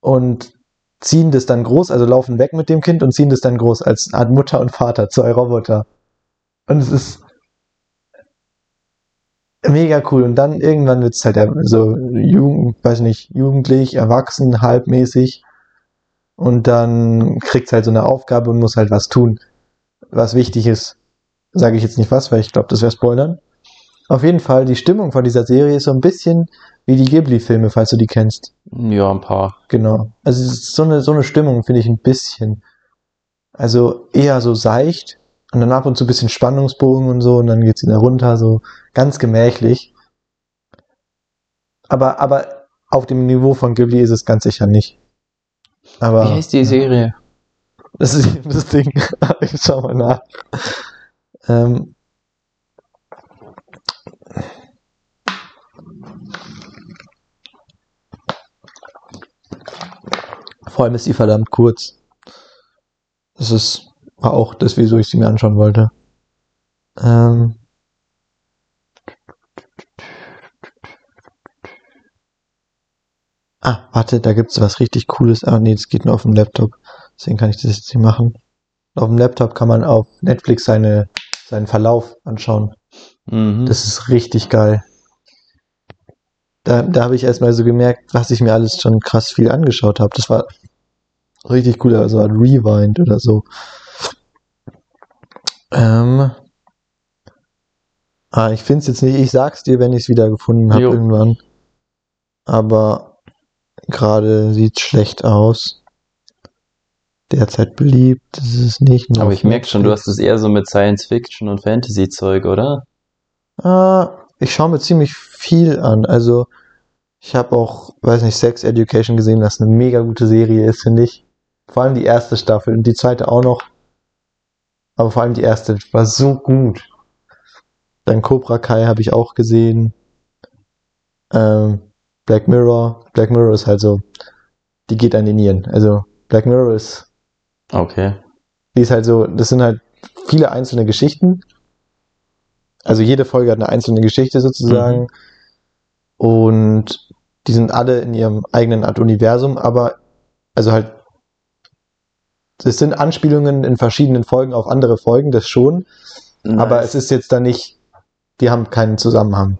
und ziehen das dann groß, also laufen weg mit dem Kind und ziehen das dann groß als Art Mutter und Vater, zwei Roboter. Und es ist mega cool. Und dann irgendwann wird es halt so Jugend, weiß nicht, jugendlich, erwachsen, halbmäßig. Und dann kriegt es halt so eine Aufgabe und muss halt was tun, was wichtig ist. Sage ich jetzt nicht was, weil ich glaube, das wäre Spoilern. Auf jeden Fall, die Stimmung von dieser Serie ist so ein bisschen wie die Ghibli-Filme, falls du die kennst.
Ja, ein paar.
Genau. Also es ist so eine, so eine Stimmung, finde ich, ein bisschen. Also eher so seicht und dann ab und zu ein bisschen Spannungsbogen und so und dann geht's wieder runter, so ganz gemächlich. Aber, aber auf dem Niveau von Ghibli ist es ganz sicher nicht. Aber,
Wie heißt die Serie?
Das ist [laughs] das Ding. ich schau mal nach. Ähm, vor allem ist die verdammt kurz. Das ist war auch das, wieso ich sie mir anschauen wollte. Ähm, Ah, warte, da gibt's was richtig Cooles. Ah, nee, das geht nur auf dem Laptop. Deswegen kann ich das jetzt nicht machen. Auf dem Laptop kann man auf Netflix seine, seinen Verlauf anschauen.
Mhm.
Das ist richtig geil. Da, da habe ich erstmal so gemerkt, was ich mir alles schon krass viel angeschaut habe. Das war richtig cool, also ein Rewind oder so. Ähm, ah, ich finde es jetzt nicht, ich sag's dir, wenn ich es wieder gefunden habe irgendwann. Aber gerade sieht schlecht aus. Derzeit beliebt, das ist nicht.
Aber ich merke schon, du hast es eher so mit Science-Fiction und Fantasy-Zeug, oder?
Ah, ich schaue mir ziemlich viel an. Also, ich habe auch, weiß nicht, Sex Education gesehen, was eine mega gute Serie ist, finde ich. Vor allem die erste Staffel und die zweite auch noch. Aber vor allem die erste war so gut. Dann Cobra Kai habe ich auch gesehen. Ähm, Black Mirror. Black Mirror ist halt so, die geht an die Nieren. Also, Black Mirror ist
Okay.
die ist halt so, das sind halt viele einzelne Geschichten. Also jede Folge hat eine einzelne Geschichte sozusagen. Und die sind alle in ihrem eigenen Art Universum, aber also halt, es sind Anspielungen in verschiedenen Folgen auf andere Folgen, das schon. Aber es ist jetzt da nicht, die haben keinen Zusammenhang.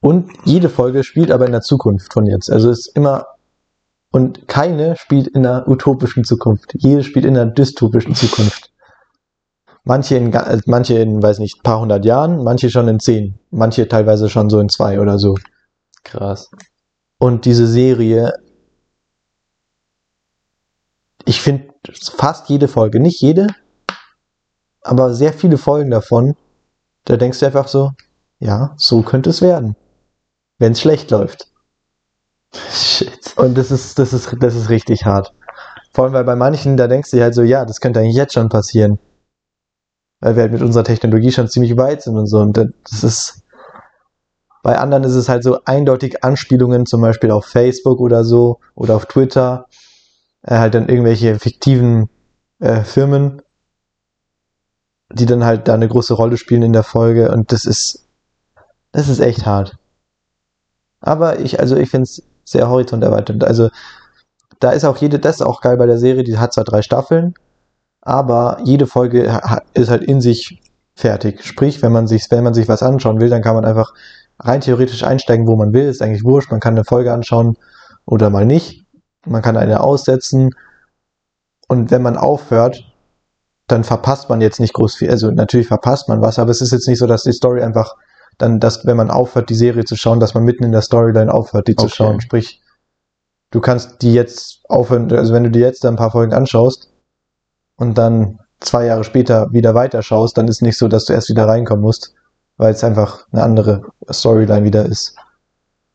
Und jede Folge spielt aber in der Zukunft von jetzt. Also es ist immer, und keine spielt in einer utopischen Zukunft. Jede spielt in einer dystopischen Zukunft. Manche in, äh, manche in, weiß nicht, paar hundert Jahren, manche schon in zehn, manche teilweise schon so in zwei oder so.
krass.
Und diese Serie, ich finde fast jede Folge, nicht jede, aber sehr viele Folgen davon, da denkst du einfach so, ja, so könnte es werden, wenn es schlecht läuft. [laughs]
Shit.
Und das ist, das ist, das ist richtig hart. Vor allem, weil bei manchen, da denkst du halt so, ja, das könnte eigentlich jetzt schon passieren. Weil wir halt mit unserer Technologie schon ziemlich weit sind und so. Und das ist, bei anderen ist es halt so eindeutig Anspielungen, zum Beispiel auf Facebook oder so, oder auf Twitter, äh, halt dann irgendwelche fiktiven äh, Firmen, die dann halt da eine große Rolle spielen in der Folge. Und das ist, das ist echt hart. Aber ich, also ich finde es sehr horizonterweiternd. Also da ist auch jede, das ist auch geil bei der Serie, die hat zwar drei Staffeln, aber jede Folge ist halt in sich fertig. Sprich, wenn man sich, wenn man sich was anschauen will, dann kann man einfach rein theoretisch einsteigen, wo man will. Ist eigentlich wurscht. Man kann eine Folge anschauen oder mal nicht. Man kann eine aussetzen. Und wenn man aufhört, dann verpasst man jetzt nicht groß viel. Also natürlich verpasst man was, aber es ist jetzt nicht so, dass die Story einfach dann, dass wenn man aufhört, die Serie zu schauen, dass man mitten in der Storyline aufhört, die zu
Okay.
schauen. Sprich, du kannst die jetzt aufhören, also wenn du dir jetzt ein paar Folgen anschaust und dann zwei Jahre später wieder weiterschaust, dann ist nicht so, dass du erst wieder reinkommen musst, weil es einfach eine andere Storyline wieder ist.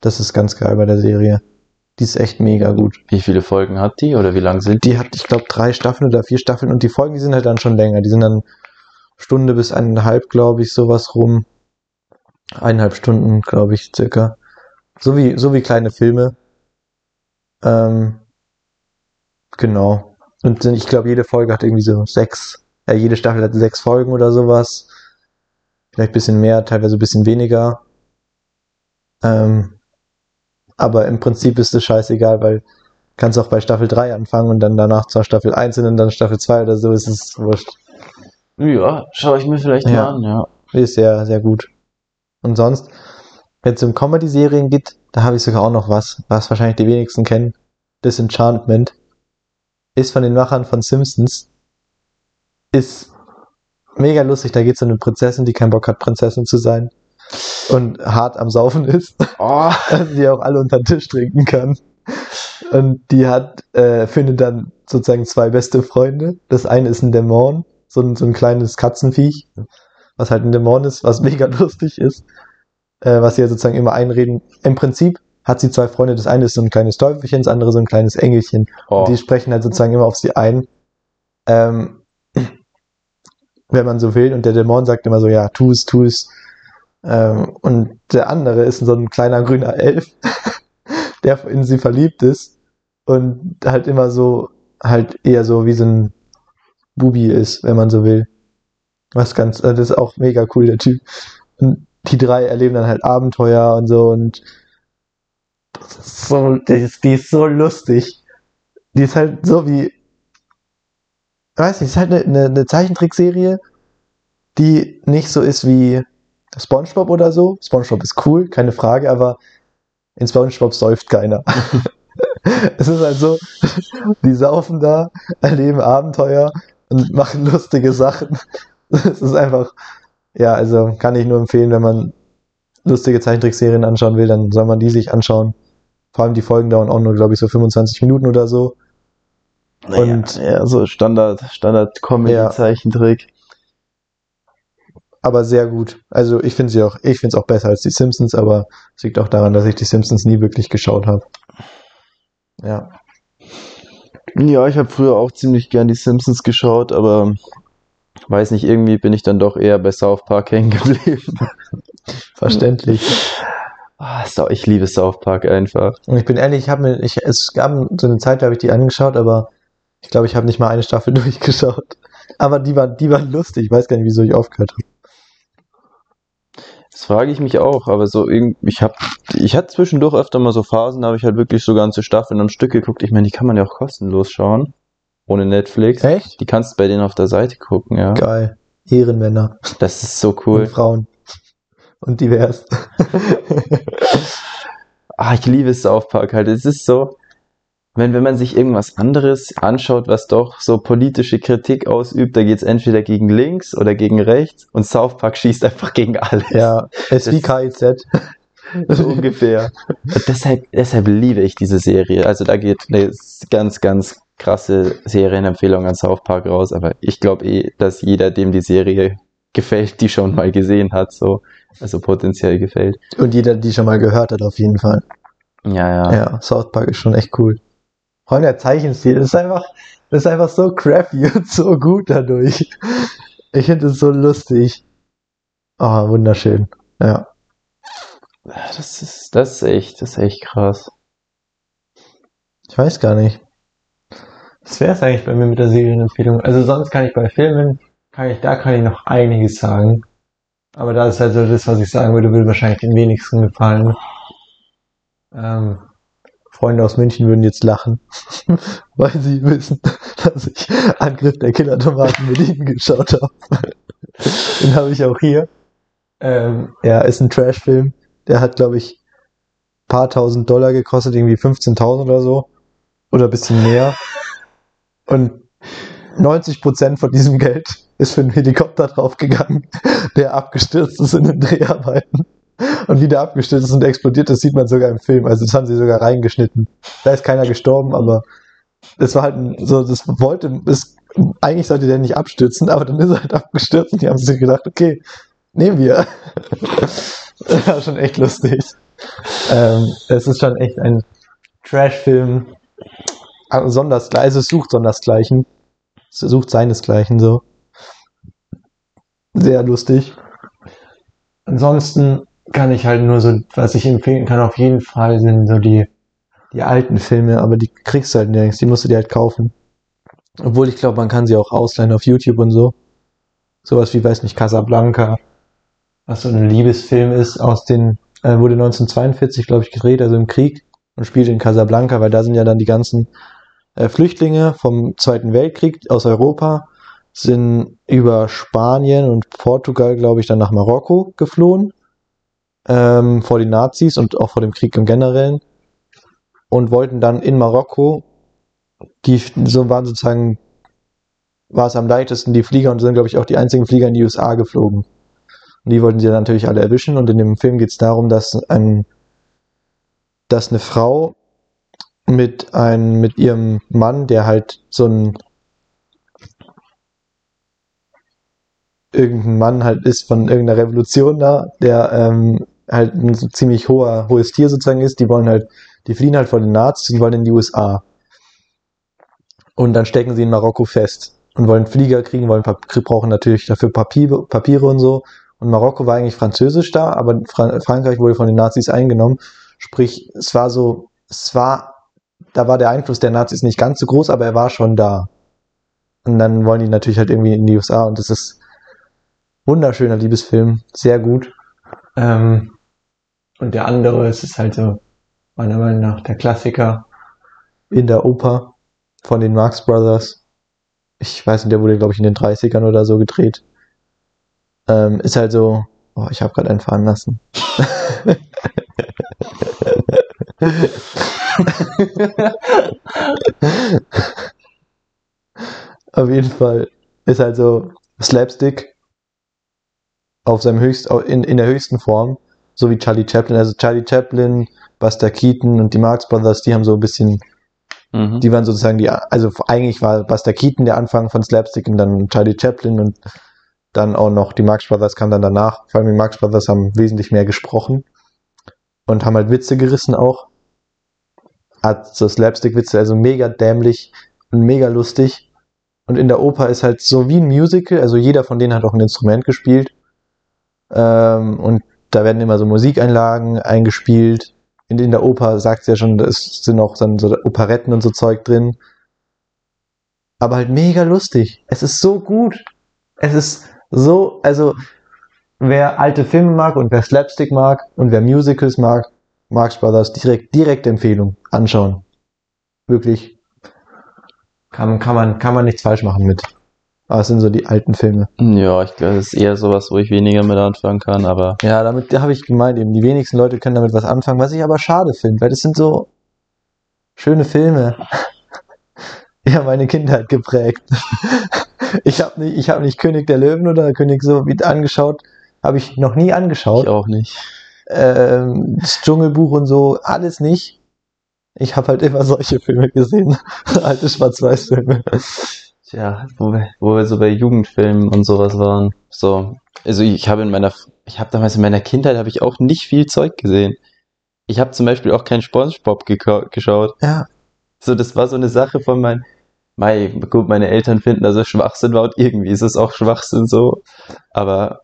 Das ist ganz geil bei der Serie. Die ist echt mega gut.
Wie viele Folgen hat die oder wie lang sind
Die hat, ich glaube, drei Staffeln oder vier Staffeln und die Folgen, die sind halt dann schon länger. Die sind dann Stunde bis eineinhalb, glaube ich, sowas rum. Eineinhalb Stunden, glaube ich, circa. So wie, so wie kleine Filme. Ähm, genau. Und ich glaube, jede Folge hat irgendwie so sechs, äh, jede Staffel hat sechs Folgen oder sowas. Vielleicht ein bisschen mehr, teilweise ein bisschen weniger. Ähm, aber im Prinzip ist es scheißegal, weil kannst auch bei Staffel 3 anfangen und dann danach zur Staffel 1 hin und dann Staffel 2 oder so, ist es wurscht.
Ja, schaue ich mir vielleicht
Ja.
mal an, ja.
Ist sehr, sehr gut. Und sonst, wenn es um Comedy-Serien geht, da habe ich sogar auch noch was, was wahrscheinlich die wenigsten kennen. Disenchantment ist von den Machern von Simpsons. Ist mega lustig. Da geht es um eine Prinzessin, die keinen Bock hat, Prinzessin zu sein. Und hart am Saufen ist.
Oh, [laughs]
die auch alle unter den Tisch trinken kann. Und die hat, äh, findet dann sozusagen zwei beste Freunde. Das eine ist ein Dämon, so ein, so ein kleines Katzenviech, was halt ein Dämon ist, was [laughs] mega lustig ist, äh, was sie ja sozusagen immer einreden. Im Prinzip hat sie zwei Freunde. Das eine ist so ein kleines Teufelchen, das andere so ein kleines Engelchen.
oh.
Und die sprechen halt sozusagen immer auf sie ein. Ähm, [clears throat] wenn man so will. Und der Dämon sagt immer so, ja, tu es, tu es. Ähm, und der andere ist so ein kleiner grüner Elf, [laughs] der in sie verliebt ist und halt immer so, halt eher so wie so ein Bubi ist, wenn man so will. Was ganz, äh, das ist auch mega cool, der Typ. Und die drei erleben dann halt Abenteuer und so und das ist so, die ist, die ist so lustig. Die ist halt so wie, weiß nicht, ist halt eine, eine, eine Zeichentrickserie, die nicht so ist wie SpongeBob oder so. SpongeBob ist cool, keine Frage, aber in SpongeBob säuft keiner. [laughs] es ist halt so, die saufen da, erleben Abenteuer und machen lustige Sachen. [laughs] Es ist einfach, ja, also kann ich nur empfehlen, wenn man lustige Zeichentrickserien anschauen will, dann soll man die sich anschauen. Vor allem die Folgen dauern auch nur, glaube ich, so 25 Minuten oder so.
und ja, so Standard, Standard. Comedy-Zeichentrick.
Aber sehr gut. Also ich finde sie auch, ich finde es auch besser als die Simpsons, aber es liegt auch daran, dass ich die Simpsons nie wirklich geschaut habe. Ja.
Ja, ich habe früher auch ziemlich gern die Simpsons geschaut, aber weiß nicht, irgendwie bin ich dann doch eher bei South Park [laughs] hängen geblieben.
Verständlich.
Sau- ich liebe South Park einfach.
Und ich bin ehrlich, ich habe mir, ich, es gab so eine Zeit, da habe ich die angeschaut, aber ich glaube, ich habe nicht mal eine Staffel [laughs] durchgeschaut. Aber die waren, die waren lustig. Ich weiß gar nicht, wieso ich aufgehört habe.
Das frage ich mich auch, aber so irgendwie, ich habe, ich hatte zwischendurch öfter mal so Phasen, da habe ich halt wirklich so ganze Staffeln am Stück geguckt. Ich meine, die kann man ja auch kostenlos schauen. Ohne Netflix.
Echt?
Die kannst du bei denen auf der Seite gucken, ja.
Geil. Ehrenmänner
Das ist so
und
cool.
Frauen. Und divers. [laughs]
Ah, ich liebe South Park halt. Es ist so, wenn, wenn man sich irgendwas anderes anschaut, was doch so politische Kritik ausübt, da geht's entweder gegen links oder gegen rechts und South Park schießt einfach gegen alles.
ja, es ist wie KIZ.
So ungefähr. Deshalb, deshalb liebe ich diese Serie. Also da geht eine ganz, ganz krasse Serienempfehlung an South Park raus, aber ich glaube eh, dass jeder, dem die Serie gefällt, die schon mal gesehen hat, so, also potenziell gefällt.
Und jeder, die schon mal gehört hat, auf jeden Fall.
Ja, ja.
Ja, South Park ist schon echt cool. Vor allem der Zeichenstil, das ist einfach, ist einfach so crappy [laughs] und so gut dadurch. Ich finde es so lustig. Ah, wunderschön. Ja.
Das ist, das ist echt, das ist echt krass.
Ich weiß gar nicht. Das wäre es eigentlich bei mir mit der Serienempfehlung. Also sonst kann ich bei Filmen, kann ich, da kann ich noch einiges sagen. Aber da ist halt so das, was ich sagen würde, würde wahrscheinlich den wenigsten gefallen. Ähm, Freunde aus München würden jetzt lachen, [laughs] weil sie wissen, [laughs] dass ich Angriff der Killer-Tomaten mit ihnen geschaut habe. [laughs] Den habe ich auch hier. Ähm, ja, ist ein Trash-Film. Der hat, glaube ich, paar tausend Dollar gekostet, irgendwie 15.000 oder so. Oder ein bisschen mehr. Und 90 Prozent von diesem Geld ist für einen Helikopter draufgegangen, der abgestürzt ist in den Dreharbeiten. Und wie der abgestürzt ist und explodiert, das sieht man sogar im Film. Also das haben sie sogar reingeschnitten. Da ist keiner gestorben, aber das war halt ein, so, das wollte, das, eigentlich sollte der nicht abstürzen, aber dann ist er halt abgestürzt und die haben sich gedacht, okay, nehmen wir. das [laughs] war schon echt lustig. Ähm, es ist schon echt ein Trash-Film. Sondersgleichen, also es sucht Sondersgleichen. Es sucht seinesgleichen so. Sehr lustig. Ansonsten kann ich halt nur so, was ich empfehlen kann, auf jeden Fall sind so die, die alten Filme, aber die kriegst du halt nirgends, die musst du dir halt kaufen. Obwohl ich glaube, man kann sie auch ausleihen auf YouTube und so. Sowas wie, weiß nicht, Casablanca, was so ein Liebesfilm ist aus den, äh, wurde 1942, glaube ich, gedreht, also im Krieg und spielt in Casablanca, weil da sind ja dann die ganzen äh, Flüchtlinge vom Zweiten Weltkrieg aus Europa, sind über Spanien und Portugal, glaube ich, dann nach Marokko geflohen, ähm, vor den Nazis und auch vor dem Krieg im Generellen und wollten dann in Marokko, die so waren sozusagen, war es am leichtesten die Flieger und sind, glaube ich, auch die einzigen Flieger in die USA geflogen. Und die wollten sie dann natürlich alle erwischen und in dem Film geht es darum, dass ein dass eine Frau mit einem, mit ihrem Mann, der halt so ein irgendein Mann halt ist von irgendeiner Revolution da, der ähm, halt ein so ziemlich hoher, hohes Tier sozusagen ist, die wollen halt, die fliehen halt von den Nazis und wollen in die USA. Und dann stecken sie in Marokko fest und wollen Flieger kriegen, wollen brauchen natürlich dafür Papier, Papiere und so. Und Marokko war eigentlich französisch da, aber Fra Frankreich wurde von den Nazis eingenommen. Sprich, es war so, es war da war der Einfluss der Nazis nicht ganz so groß, aber er war schon da. Und dann wollen die natürlich halt irgendwie in die USA und das ist wunderschöner Liebesfilm, sehr gut. Ähm, und der andere, es ist halt so, meiner Meinung nach, der Klassiker in der Oper von den Marx Brothers. Ich weiß nicht, der wurde, glaube ich, in den 30ern oder so gedreht. Ähm, ist halt so, oh, ich habe gerade einen fahren lassen. [laughs] Auf jeden Fall ist halt so Slapstick auf seinem höchst, in, in der höchsten Form, so wie Charlie Chaplin. Also Charlie Chaplin, Buster Keaton und die Marx Brothers, die haben so ein bisschen, mhm. die waren sozusagen die, also eigentlich war Buster Keaton der Anfang von Slapstick und dann Charlie Chaplin und dann auch noch die Marx Brothers kamen dann danach. Vor allem die Marx Brothers haben wesentlich mehr gesprochen und haben halt Witze gerissen auch hat so Slapstick-Witze, also mega dämlich und mega lustig. Und in der Oper ist halt so wie ein Musical, also jeder von denen hat auch ein Instrument gespielt. Ähm, und da werden immer so Musikeinlagen eingespielt. In, in der Oper sagt es ja schon, es sind auch dann so Operetten und so Zeug drin. Aber halt mega lustig. Es ist so gut. Es ist so, also wer alte Filme mag und wer Slapstick mag und wer Musicals mag, Marx Brothers, direkt, direkte Empfehlung. Anschauen. Wirklich. Kann, kann, man, kann man nichts falsch machen mit. Aber es sind so die alten Filme.
Ja, ich glaube, es ist eher sowas, wo ich weniger mit anfangen kann, aber.
Ja, damit habe ich gemeint, eben die wenigsten Leute können damit was anfangen, was ich aber schade finde, weil das sind so schöne Filme. [laughs] Die haben meine Kindheit geprägt. [laughs] Ich habe nicht, ich hab nicht König der Löwen oder König so wie angeschaut. Habe ich noch nie angeschaut.
Ich auch nicht
ähm, das Dschungelbuch und so, alles nicht. Ich habe halt immer solche Filme gesehen, [laughs] alte Schwarz-Weiß-Filme.
Tja, wo wir, wo wir so bei Jugendfilmen und sowas waren. So, also ich habe in meiner, ich habe damals in meiner Kindheit habe ich auch nicht viel Zeug gesehen. Ich habe zum Beispiel auch kein SpongeBob geschaut.
Ja.
So, das war so eine Sache von meinen, Mei, gut, meine Eltern finden das Schwachsinn war und irgendwie ist es auch Schwachsinn so. Aber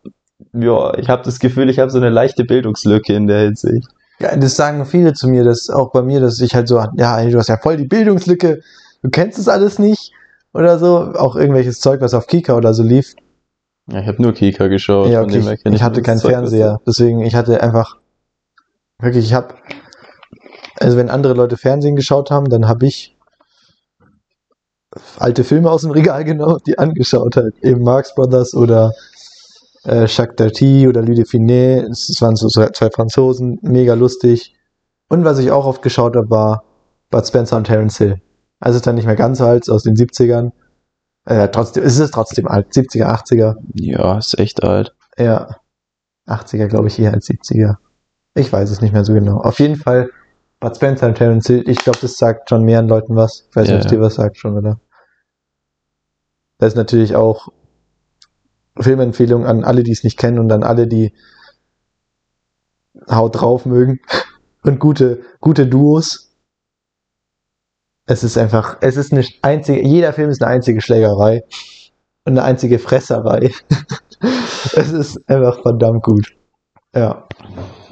ja, ich habe das Gefühl, ich habe so eine leichte Bildungslücke in der Hinsicht.
Ja, das sagen viele zu mir, dass auch bei mir, dass ich halt so, ja, du hast ja voll die Bildungslücke, du kennst das alles nicht oder so. Auch irgendwelches Zeug, was auf Kika oder so lief.
Ja, ich habe nur Kika geschaut.
Ja, okay. ich, ich hatte keinen Fernseher, deswegen ich hatte einfach wirklich, ich habe also wenn andere Leute Fernsehen geschaut haben, dann habe ich alte Filme aus dem Regal [laughs] genommen, die angeschaut halt, eben Marx Brothers oder äh, Jacques Darty oder Louis de Finet. Es waren so zwei Franzosen, mega lustig. Und was ich auch oft geschaut habe, war Bud Spencer und Terence Hill. Also ist dann nicht mehr ganz so alt, aus den 70ern. Äh, trotzdem, ist es trotzdem alt, 70er, 80er.
Ja, ist echt alt.
Ja. 80er, glaube ich, eher als 70er. Ich weiß es nicht mehr so genau. Auf jeden Fall Bud Spencer und Terence Hill, ich glaube, das sagt schon mehreren Leuten was. Ich weiß nicht, ob es dir was sagt schon, oder? Das ist natürlich auch Filmempfehlung an alle, die es nicht kennen und an alle, die Haut drauf mögen [laughs] und gute, gute Duos. Es ist einfach, es ist eine einzige, jeder Film ist eine einzige Schlägerei und eine einzige Fresserei. [laughs] es ist einfach verdammt gut. Ja.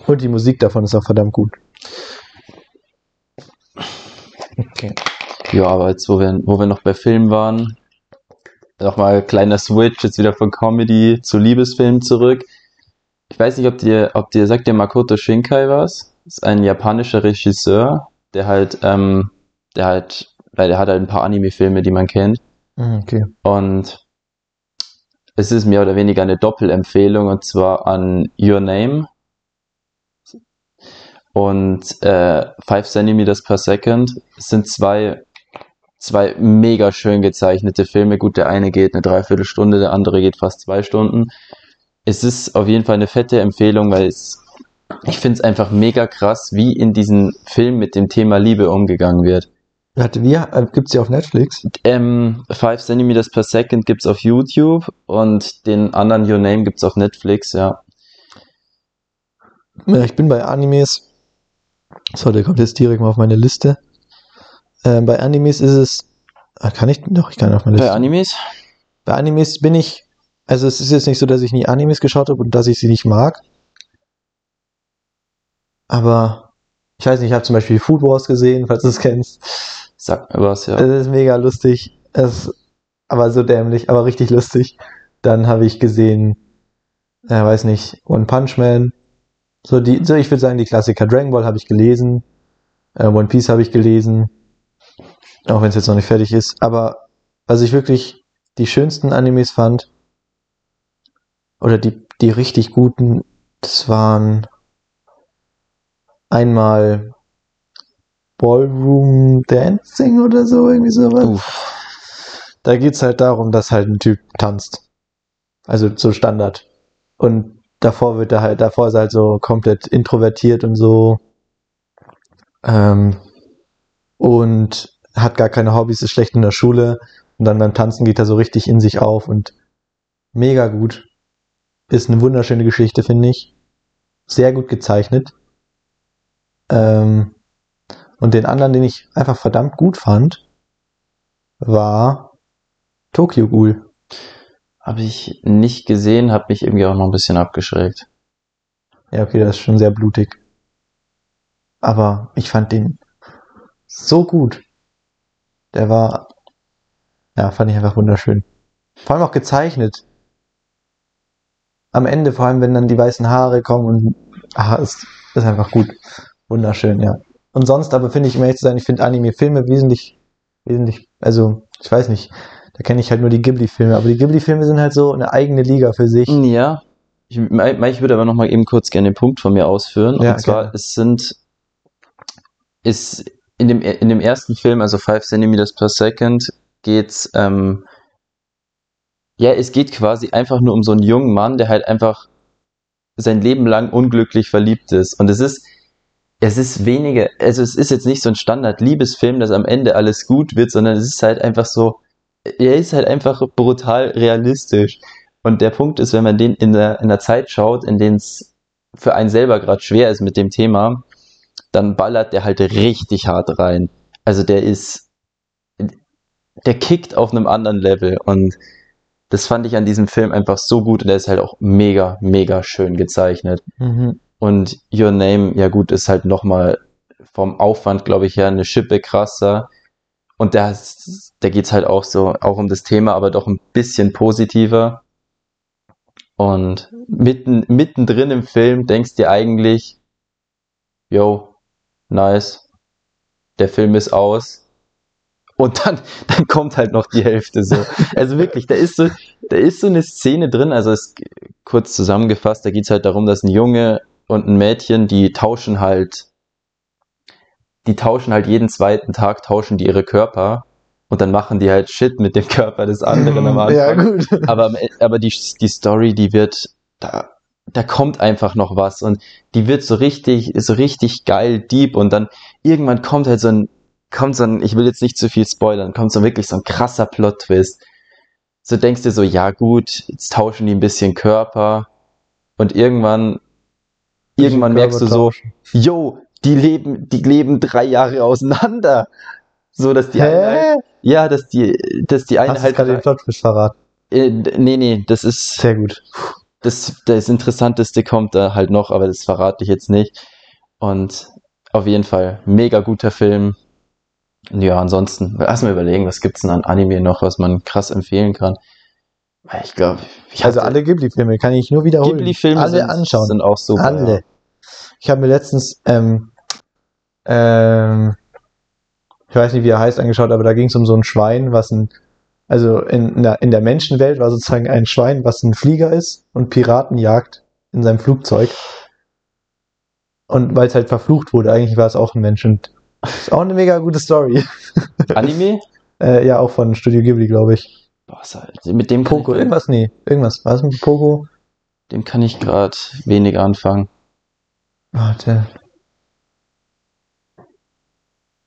Und die Musik davon ist auch verdammt gut.
Okay. Ja, aber jetzt, wo wir, wo wir noch bei Filmen waren, nochmal kleiner Switch, jetzt wieder von Comedy zu Liebesfilmen zurück. Ich weiß nicht, ob dir, ob dir, sagt dir Makoto Shinkai was? Ist ein japanischer Regisseur, der halt, ähm, der halt, weil der hat halt ein paar Anime-Filme, die man kennt.
Mhm, Okay.
Und es ist mehr oder weniger eine Doppelempfehlung und zwar an Your Name und äh, 5 Centimeters per Second. Es sind zwei, zwei mega schön gezeichnete Filme. Gut, der eine geht eine Dreiviertelstunde, der andere geht fast zwei Stunden. Es ist auf jeden Fall eine fette Empfehlung, weil es, ich finde es einfach mega krass, wie in diesem Film mit dem Thema Liebe umgegangen wird.
Warte, wie, äh, gibt's die auf Netflix?
Ähm, 5 Centimeters per Second gibt's auf YouTube und den anderen Your Name gibt's auf Netflix, ja.
Ja, ich bin bei Animes. So, der kommt jetzt direkt mal auf meine Liste. Ähm, bei Animes ist es. Ah, kann ich. Doch, ich kann auf meine
Bei
Liste.
Animes?
Bei Animes bin ich. Also, es ist jetzt nicht so, dass ich nie Animes geschaut habe und dass ich sie nicht mag. Aber ich weiß nicht, ich habe zum Beispiel Food Wars gesehen, falls du es kennst.
Sag mir was, ja.
Es ist mega lustig. Es, aber so dämlich, aber richtig lustig. Dann habe ich gesehen, äh, weiß nicht, One Punch Man. So die, so ich würde sagen, die Klassiker. Dragon Ball habe ich gelesen. Äh, One Piece habe ich gelesen. Auch wenn es jetzt noch nicht fertig ist. Aber was ich wirklich die schönsten Animes fand, oder die, die richtig guten, das waren einmal Ballroom Dancing oder so, irgendwie sowas.
Uff.
Da geht's halt darum, dass halt ein Typ tanzt. Also so Standard. Und davor wird er halt, davor ist er halt so komplett introvertiert und so. Ähm, und hat gar keine Hobbys, ist schlecht in der Schule. Und dann beim Tanzen geht er so richtig in sich auf und mega gut. Ist eine wunderschöne Geschichte, finde ich. Sehr gut gezeichnet. Ähm, und den anderen, den ich einfach verdammt gut fand, war Tokyo Ghoul.
Habe ich nicht gesehen, habe mich irgendwie auch noch ein bisschen abgeschreckt.
Ja, okay, das ist schon sehr blutig. Aber ich fand den so gut. Der war, ja, fand ich einfach wunderschön. Vor allem auch gezeichnet. Am Ende, vor allem, wenn dann die weißen Haare kommen und, ah, ist, ist einfach gut. Wunderschön, ja. Und sonst aber finde ich, um ehrlich zu sein, ich finde Anime-Filme wesentlich, wesentlich, also, ich weiß nicht, da kenne ich halt nur die Ghibli-Filme, aber die Ghibli-Filme sind halt so eine eigene Liga für sich.
Ja. Ich, ich würde aber noch mal eben kurz gerne den Punkt von mir ausführen.
Ja,
und zwar,
gerne.
es sind, ist in dem, in dem ersten Film, also 5 Centimeters per Second, geht's, ähm, ja, es geht quasi einfach nur um so einen jungen Mann, der halt einfach sein Leben lang unglücklich verliebt ist. Und es ist, es ist weniger, also es ist jetzt nicht so ein Standard-Liebesfilm, dass am Ende alles gut wird, sondern es ist halt einfach so, er ist halt einfach brutal realistisch. Und der Punkt ist, wenn man den in der, in der Zeit schaut, in denen es für einen selber gerade schwer ist mit dem Thema, dann ballert der halt richtig hart rein. Also der ist, der kickt auf einem anderen Level und das fand ich an diesem Film einfach so gut und der ist halt auch mega, mega schön gezeichnet.
Mhm.
Und Your Name, ja gut, ist halt nochmal vom Aufwand, glaube ich, her eine Schippe krasser. Und da, da geht's halt auch so, auch um das Thema, aber doch ein bisschen positiver. Und mitten, mittendrin im Film denkst dir eigentlich, yo, nice, der Film ist aus. Und dann, [laughs] dann kommt halt noch die Hälfte so. Also wirklich, da ist so, da ist so eine Szene drin, also es, kurz zusammengefasst, da geht's halt darum, dass ein Junge und ein Mädchen, die tauschen halt, die tauschen halt jeden zweiten Tag, tauschen die ihre Körper und dann machen die halt Shit mit dem [laughs] Körper des anderen am [laughs] Anfang.
Ja, gut.
Aber, E- aber die, die Story, die wird, da, da kommt einfach noch was und die wird so richtig, so richtig geil, deep und dann irgendwann kommt halt so ein, kommt so ein, ich will jetzt nicht zu viel spoilern, kommt so wirklich so ein krasser Plot-Twist. So denkst du so, ja gut, jetzt tauschen die ein bisschen Körper und irgendwann, irgendwann merkst du so, yo, die leben, die leben drei Jahre auseinander. [laughs] So, dass die eine halt,
Hä?
ja, dass die, dass die eine
Hast
halt,
gerade den verraten?
äh, nee, nee, das ist,
Sehr gut.
das, das Interessanteste kommt da halt noch, aber das verrate ich jetzt nicht. Und auf jeden Fall mega guter Film. Ja, ansonsten, lass mal überlegen, was gibt's denn an Anime noch, was man krass empfehlen kann. Ich glaube,
Also alle Ghibli-Filme kann ich nur wiederholen.
Ghibli-Filme
alle
sind,
anschauen.
sind auch super.
alle.
Ja.
Ich habe mir letztens, ähm, ähm, ich weiß nicht, wie er heißt, angeschaut, aber da ging es um so ein Schwein, was ein, also in, in, der, in der Menschenwelt war sozusagen ein Schwein, was ein Flieger ist und Piraten jagt in seinem Flugzeug. Und weil es halt verflucht wurde, eigentlich war es auch ein Mensch und ist auch eine mega gute Story.
Anime? [laughs]
Äh, ja, auch von Studio Ghibli, glaube ich.
Ist halt- mit dem
Poco, irgendwas, nee, irgendwas. Was mit Poco?
dem kann ich gerade wenig anfangen.
Warte.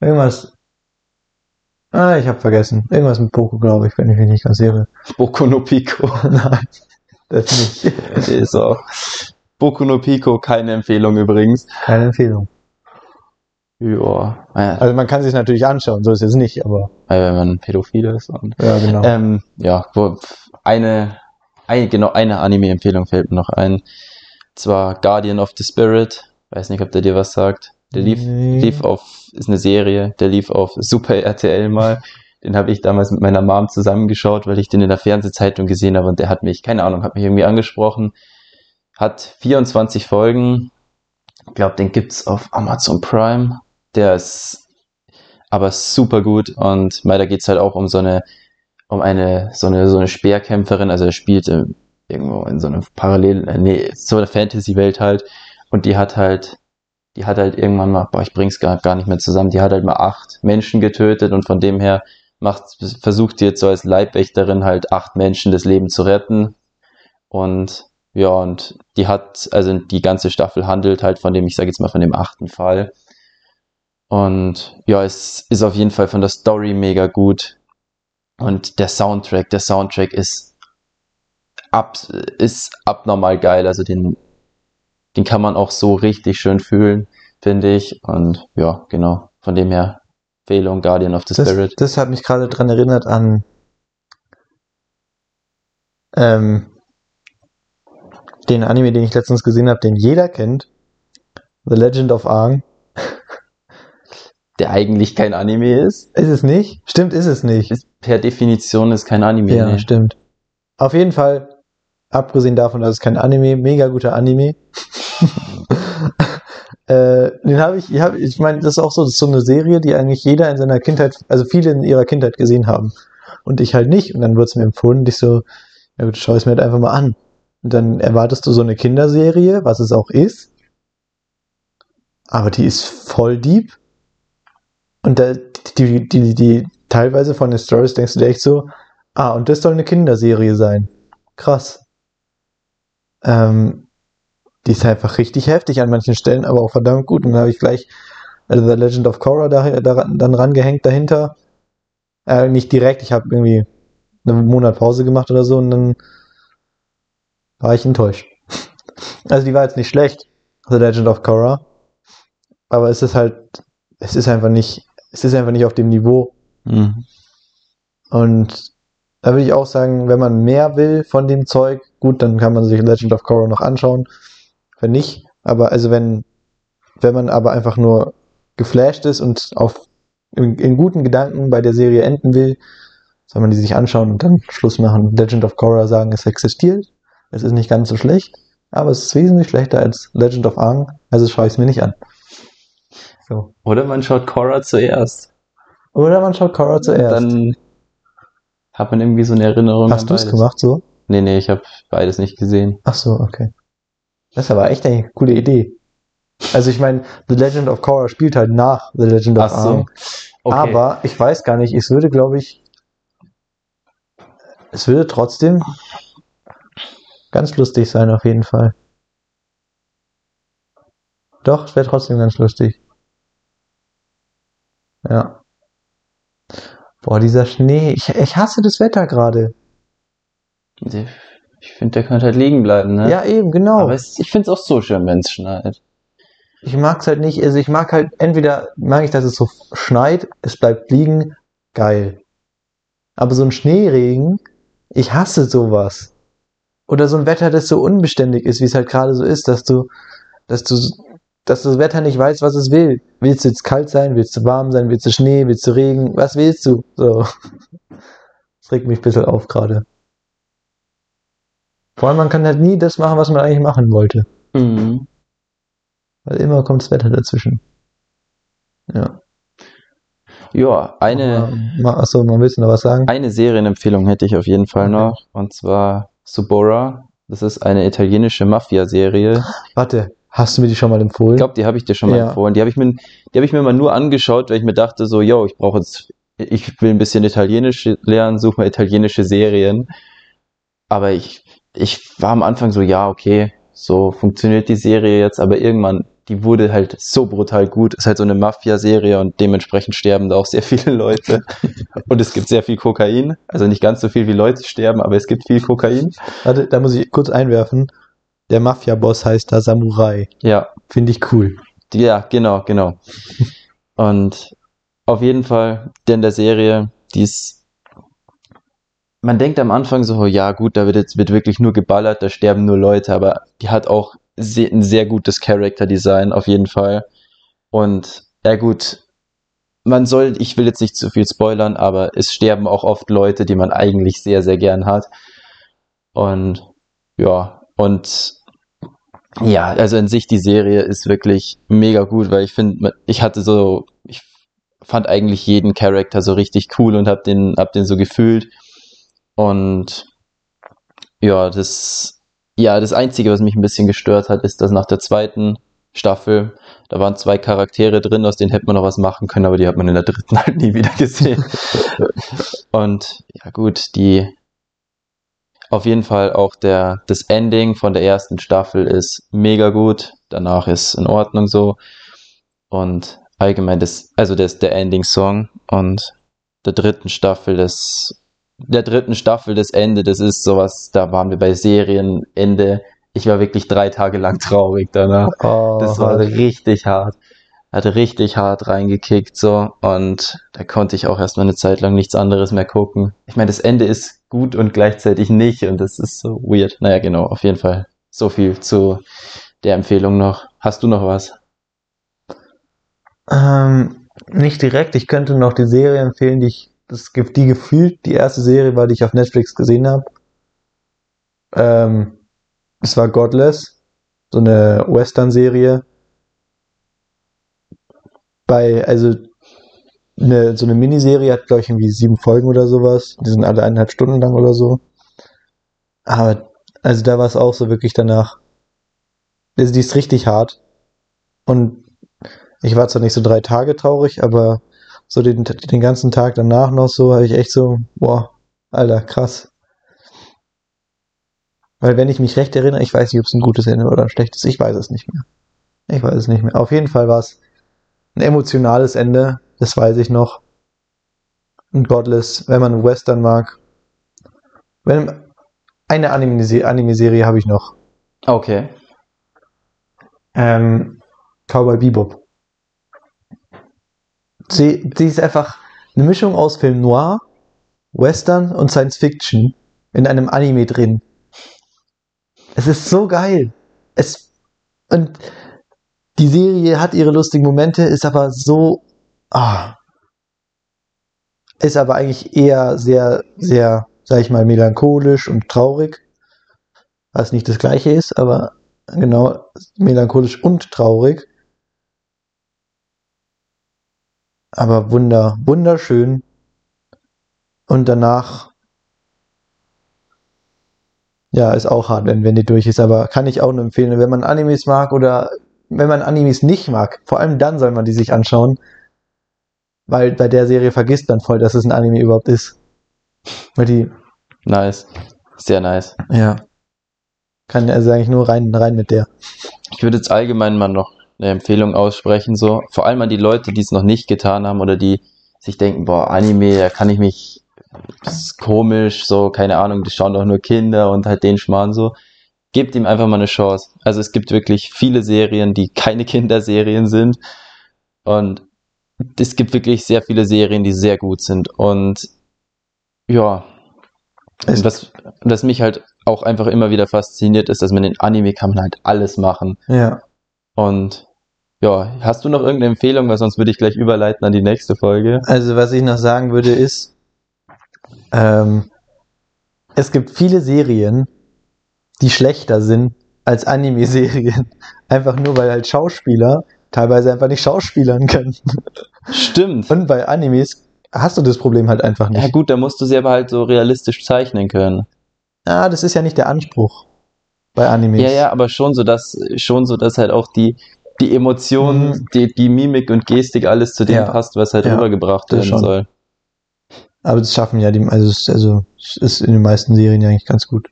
Irgendwas. Ah, ich habe vergessen. Irgendwas mit Poco, glaube ich, wenn ich mich nicht ganz irre.
Boku no Pico. [laughs]
Nein, das nicht. [laughs]
Ist auch. Boku no Pico, keine Empfehlung übrigens.
Keine Empfehlung.
Ja,
Also man kann sich natürlich anschauen, so ist es nicht, aber
weil wenn man pädophil ist. Und,
ja, genau.
ähm, ja, wo, eine, ein, genau eine Anime-Empfehlung fällt mir noch ein. Zwar Guardian of the Spirit. Weiß nicht, ob der dir was sagt. Der lief,
Nee.
lief auf, ist eine Serie, der lief auf Super RTL mal. Den habe ich damals mit meiner Mom zusammengeschaut, weil ich den in der Fernsehzeitung gesehen habe und der hat mich, keine Ahnung, hat mich irgendwie angesprochen. Hat 24 Folgen. Ich glaube, den gibt's auf Amazon Prime. Der ist aber super gut und weiter geht's halt auch um so eine, um eine, so eine, so eine Speerkämpferin, also er spielt äh, irgendwo in so einer Parallel, äh, nee, so einer Fantasy-Welt halt. Und die hat halt, die hat halt irgendwann mal, boah, ich bring's gar, gar nicht mehr zusammen, die hat halt mal acht Menschen getötet und von dem her macht, versucht die jetzt so als Leibwächterin halt acht Menschen das Leben zu retten. Und ja, und die hat, also die ganze Staffel handelt halt von dem, ich sage jetzt mal von dem achten Fall. Und ja, es ist auf jeden Fall von der Story mega gut. Und der Soundtrack, der Soundtrack ist ab, ist abnormal geil. Also den, den kann man auch so richtig schön fühlen, finde ich. Und ja, genau. Von dem her, Empfehlung Guardian of the
Das,
Spirit.
das hat mich gerade dran erinnert an ähm, den Anime, den ich letztens gesehen habe, den jeder kennt. The Legend of Aang.
Der eigentlich kein Anime ist.
Ist es nicht? Stimmt, ist es nicht.
ist per Definition ist kein Anime.
Ja,
nee.
stimmt. Auf jeden Fall, abgesehen davon, dass es kein Anime, mega guter Anime. [laughs] äh, den habe ich, ich, hab, ich meine, das ist auch so, das ist so eine Serie, die eigentlich jeder in seiner Kindheit, also viele in ihrer Kindheit gesehen haben. Und ich halt nicht. Und dann wurde es mir empfohlen und ich so, ja gut, schau es mir halt einfach mal an. Und dann erwartest du so eine Kinderserie, was es auch ist. Aber die ist voll deep. Und da, die, die, die, teilweise von den Stories denkst du dir echt so, ah, und das soll eine Kinderserie sein. Krass. Ähm, die ist einfach richtig heftig an manchen Stellen, aber auch verdammt gut. Und dann habe ich gleich also The Legend of Korra da, da, dann rangehängt dahinter. Äh, nicht direkt, ich habe irgendwie einen Monat Pause gemacht oder so und dann war ich enttäuscht. [laughs] Also die war jetzt nicht schlecht, The Legend of Korra, aber es ist halt, es ist einfach nicht, es ist einfach nicht auf dem Niveau.
Mhm.
Und da würde ich auch sagen, wenn man mehr will von dem Zeug, gut, dann kann man sich Legend of Korra noch anschauen. Wenn nicht, aber also wenn, wenn man aber einfach nur geflasht ist und auf, in, in guten Gedanken bei der Serie enden will, soll man die sich anschauen und dann Schluss machen. Legend of Korra sagen, es existiert. Es ist nicht ganz so schlecht, aber es ist wesentlich schlechter als Legend of Aang, also schaue ich es mir nicht an. So.
Oder man schaut Korra zuerst.
Oder man schaut Korra zuerst.
Dann hat man irgendwie so eine Erinnerung.
Hast du es gemacht so?
Nee, nee, ich habe beides nicht gesehen.
Ach so, okay. Das ist aber echt eine coole Idee. Also ich meine, The Legend of Korra spielt halt nach The Legend of
Ach so.
Aang. Aber ich weiß gar nicht, es würde, glaube ich, es würde trotzdem ganz lustig sein, auf jeden Fall. Doch, es wäre trotzdem ganz lustig. Ja. Boah, dieser Schnee. Ich, ich hasse das Wetter gerade.
ich finde, der könnte halt liegen bleiben, ne?
Ja, eben, genau.
Aber es, ich finde es auch so schön, wenn es schneit.
ich mag's halt nicht. Also ich mag halt, entweder mag ich, dass es so schneit, es bleibt liegen, geil. Aber so ein Schneeregen, ich hasse sowas. Oder so ein Wetter, das so unbeständig ist, wie es halt gerade so ist, dass du, dass du, dass das Wetter nicht weiß, was es will. Willst du jetzt kalt sein? Willst du warm sein? Willst du Schnee? Willst du Regen? Was willst du? So. Das regt mich ein bisschen auf gerade. Vor allem, man kann halt nie das machen, was man eigentlich machen wollte.
Mhm.
Weil immer kommt das Wetter dazwischen. Ja.
Ja, eine,
Achso, man willst du noch was sagen?
eine Serienempfehlung hätte ich auf jeden Fall
Okay.
noch. Und zwar Subora. Das ist eine italienische Mafia-Serie.
Warte, hast du mir die schon mal empfohlen?
Ich glaube, die habe ich dir schon mal
Ja.
empfohlen. Die habe ich mir, die habe ich mir mal nur angeschaut, weil ich mir dachte so, yo, ich brauche jetzt, ich will ein bisschen Italienisch lernen, suche mal italienische Serien. Aber ich, ich war am Anfang so, ja, okay, so funktioniert die Serie jetzt, aber irgendwann, die wurde halt so brutal gut. Ist halt so eine Mafia-Serie und dementsprechend sterben da auch sehr viele Leute. [laughs] Und es gibt sehr viel Kokain. Also nicht ganz so viel wie Leute sterben, aber es gibt viel Kokain.
Warte, da muss ich kurz einwerfen. Der Mafia-Boss heißt da Samurai.
Ja,
Finde ich cool.
Ja, genau, genau. [laughs] Und auf jeden Fall, der in der Serie, die ist. Man denkt am Anfang so, ja gut, da wird jetzt wird wirklich nur geballert, da sterben nur Leute, aber die hat auch ein sehr gutes Character-Design, auf jeden Fall. Und ja gut, man soll, ich will jetzt nicht zu viel spoilern, aber es sterben auch oft Leute, die man eigentlich sehr, sehr gern hat. Und ja, und ja, also in sich die Serie ist wirklich mega gut, weil ich finde, ich hatte so, ich fand eigentlich jeden Charakter so richtig cool und hab den, hab den so gefühlt. Und ja, das, ja, das Einzige, was mich ein bisschen gestört hat, ist, dass nach der zweiten Staffel, da waren zwei Charaktere drin, aus denen hätte man noch was machen können, aber die hat man in der dritten [laughs] halt nie wieder gesehen. [laughs] Und ja gut, die auf jeden Fall auch der, das Ending von der ersten Staffel ist mega gut. Danach ist in Ordnung so. Und allgemein das, also das, der Ending-Song und der dritten Staffel, das, der dritten Staffel, das Ende, das ist sowas, da waren wir bei Serienende. Ich war wirklich drei Tage lang [laughs] traurig danach.
Oh,
Das war richtig hart. Hat richtig hart reingekickt so und da konnte ich auch erstmal eine Zeit lang nichts anderes mehr gucken. Ich meine, das Ende ist gut und gleichzeitig nicht und das ist so weird. Naja, genau, auf jeden Fall. So viel zu der Empfehlung noch. Hast du noch was?
Ähm, nicht direkt. Ich könnte noch die Serie empfehlen, die ich, das gibt die gefühlt die erste Serie war, die ich auf Netflix gesehen habe. Ähm, es war Godless, so eine Western-Serie. Bei, also eine, so eine Miniserie hat, glaube ich, irgendwie sieben Folgen oder sowas. Die sind alle eineinhalb Stunden lang oder so. Aber, also da war es auch so wirklich danach. Also die ist richtig hart. Und ich war zwar nicht so drei Tage traurig, aber so den, den ganzen Tag danach noch so, habe ich echt so, boah, Alter, krass. Weil wenn ich mich recht erinnere, ich weiß nicht, ob es ein gutes Ende oder ein schlechtes, ich weiß es nicht mehr. Ich weiß es nicht mehr. Auf jeden Fall war es ein emotionales Ende, das weiß ich noch. Und Godless, wenn man Western mag. Wenn, eine Anime-Serie Anime habe ich noch.
Okay.
Ähm, Cowboy Bebop. Sie, sie ist einfach eine Mischung aus Film Noir, Western und Science Fiction in einem Anime drin. Es ist so geil. Es, und die Serie hat ihre lustigen Momente, ist aber so, ah, ist aber eigentlich eher sehr, sehr, sag ich mal, melancholisch und traurig. Was nicht das gleiche ist, aber genau, melancholisch und traurig. Aber wunder, wunderschön. Und danach, ja, ist auch hart, wenn, wenn die durch ist, aber kann ich auch nur empfehlen, wenn man Animes mag oder wenn man Animes nicht mag, vor allem dann soll man die sich anschauen, weil bei der Serie vergisst man voll, dass es ein Anime überhaupt ist. Weil die,
Nice. Sehr nice.
ja, kann also eigentlich nur rein, rein mit der.
Ich würde jetzt allgemein mal noch eine Empfehlung aussprechen, so. Vor allem an die Leute, die es noch nicht getan haben oder die sich denken, boah, Anime, da kann ich mich, das ist komisch, so, keine Ahnung, das schauen doch nur Kinder und halt den Schmarrn so. Gebt ihm einfach mal eine Chance. Also es gibt wirklich viele Serien, die keine [laughs] Kinderserien sind. Und es gibt wirklich sehr viele Serien, die sehr gut sind. Und ja, und was, was mich halt auch einfach immer wieder fasziniert, ist, dass man in Anime kann man halt alles machen.
Ja.
Und ja, hast du noch irgendeine Empfehlung, weil sonst würde ich gleich überleiten an die nächste Folge.
Also was ich noch sagen würde ist, ähm, es gibt viele Serien, die schlechter sind als Anime-Serien. [laughs] Einfach nur, weil halt Schauspieler teilweise einfach nicht schauspielern können.
Stimmt.
Und bei Animes hast du das Problem halt einfach
Ja
nicht.
gut, da musst du sie aber halt so realistisch zeichnen können.
Ah, das ist ja nicht der Anspruch bei Animes.
Ja, ja, aber schon so, dass schon so, dass halt auch die die Emotionen,
Mhm.
die, die Mimik und Gestik alles zu dem
Ja.
passt, was halt
Ja,
rübergebracht werden
schon.
soll.
Aber das schaffen ja die, also also es ist in den meisten Serien ja eigentlich ganz gut.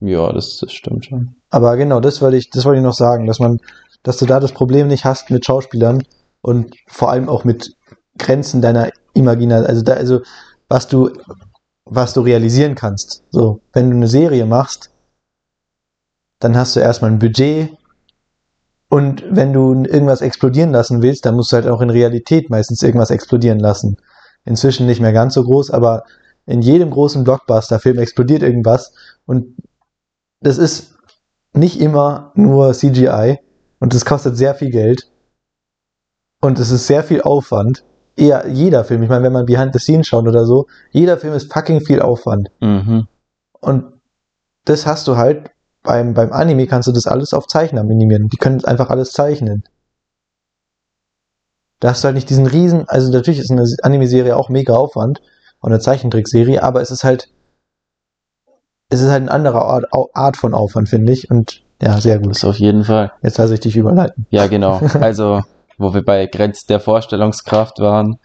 Ja, das, das stimmt schon.
Aber genau, das wollte ich, das ich noch sagen, dass man, dass du da das Problem nicht hast mit Schauspielern und vor allem auch mit Grenzen deiner Imagination, also da, also was du, was du realisieren kannst. So, wenn du eine Serie machst, dann hast du erstmal ein Budget und wenn du irgendwas explodieren lassen willst, dann musst du halt auch in Realität meistens irgendwas explodieren lassen. Inzwischen nicht mehr ganz so groß, aber in jedem großen Blockbuster-Film explodiert irgendwas und das ist nicht immer nur CGI und es kostet sehr viel Geld und es ist sehr viel Aufwand. Eher jeder Film, ich meine, wenn man Behind the Scenes schaut oder so, jeder Film ist fucking viel Aufwand.
Mhm.
Und das hast du halt beim, beim Anime kannst du das alles auf Zeichner minimieren. Die können einfach alles zeichnen. Da hast du halt nicht diesen riesen, also natürlich ist eine Anime-Serie auch mega Aufwand und eine Zeichentrickserie, aber es ist halt, es ist halt eine andere Art, Art von Aufwand, finde ich. Und ja, sehr gut.
Das auf jeden Fall.
Jetzt lasse ich dich überleiten.
Ja, genau. [laughs] Also, wo wir bei Grenz der Vorstellungskraft waren.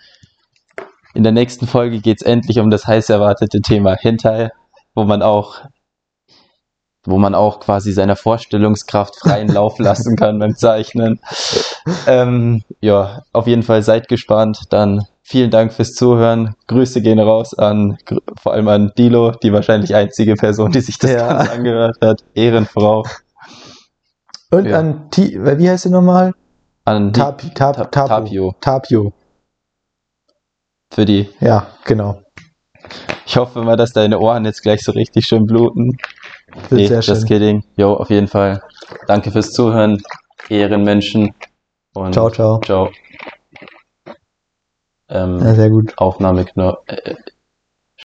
In der nächsten Folge geht's endlich um das heiß erwartete Thema Hentai, wo man auch, wo man auch quasi seiner Vorstellungskraft freien [laughs] Lauf lassen kann beim Zeichnen. Ähm, ja, auf jeden Fall seid gespannt. Dann vielen Dank fürs Zuhören. Grüße gehen raus an, vor allem an Dilo, die wahrscheinlich einzige Person, die sich das
Ja.
Ganze angehört hat. Ehrenfrau.
Und
Ja.
an Ti, wie heißt sie nochmal?
An
Tap,
Ta-
Tapo.
Tapio.
Tapio.
für die
Ja, genau.
Ich hoffe mal, dass deine Ohren jetzt gleich so richtig schön bluten.
Wird
Nee,
sehr
just
schön.
kidding. Jo, auf jeden Fall. Danke fürs Zuhören. Ehrenmenschen. Und
Ciao, ciao.
Ciao. Ähm,
Ja, sehr gut.
Aufnahmeknopf. Äh,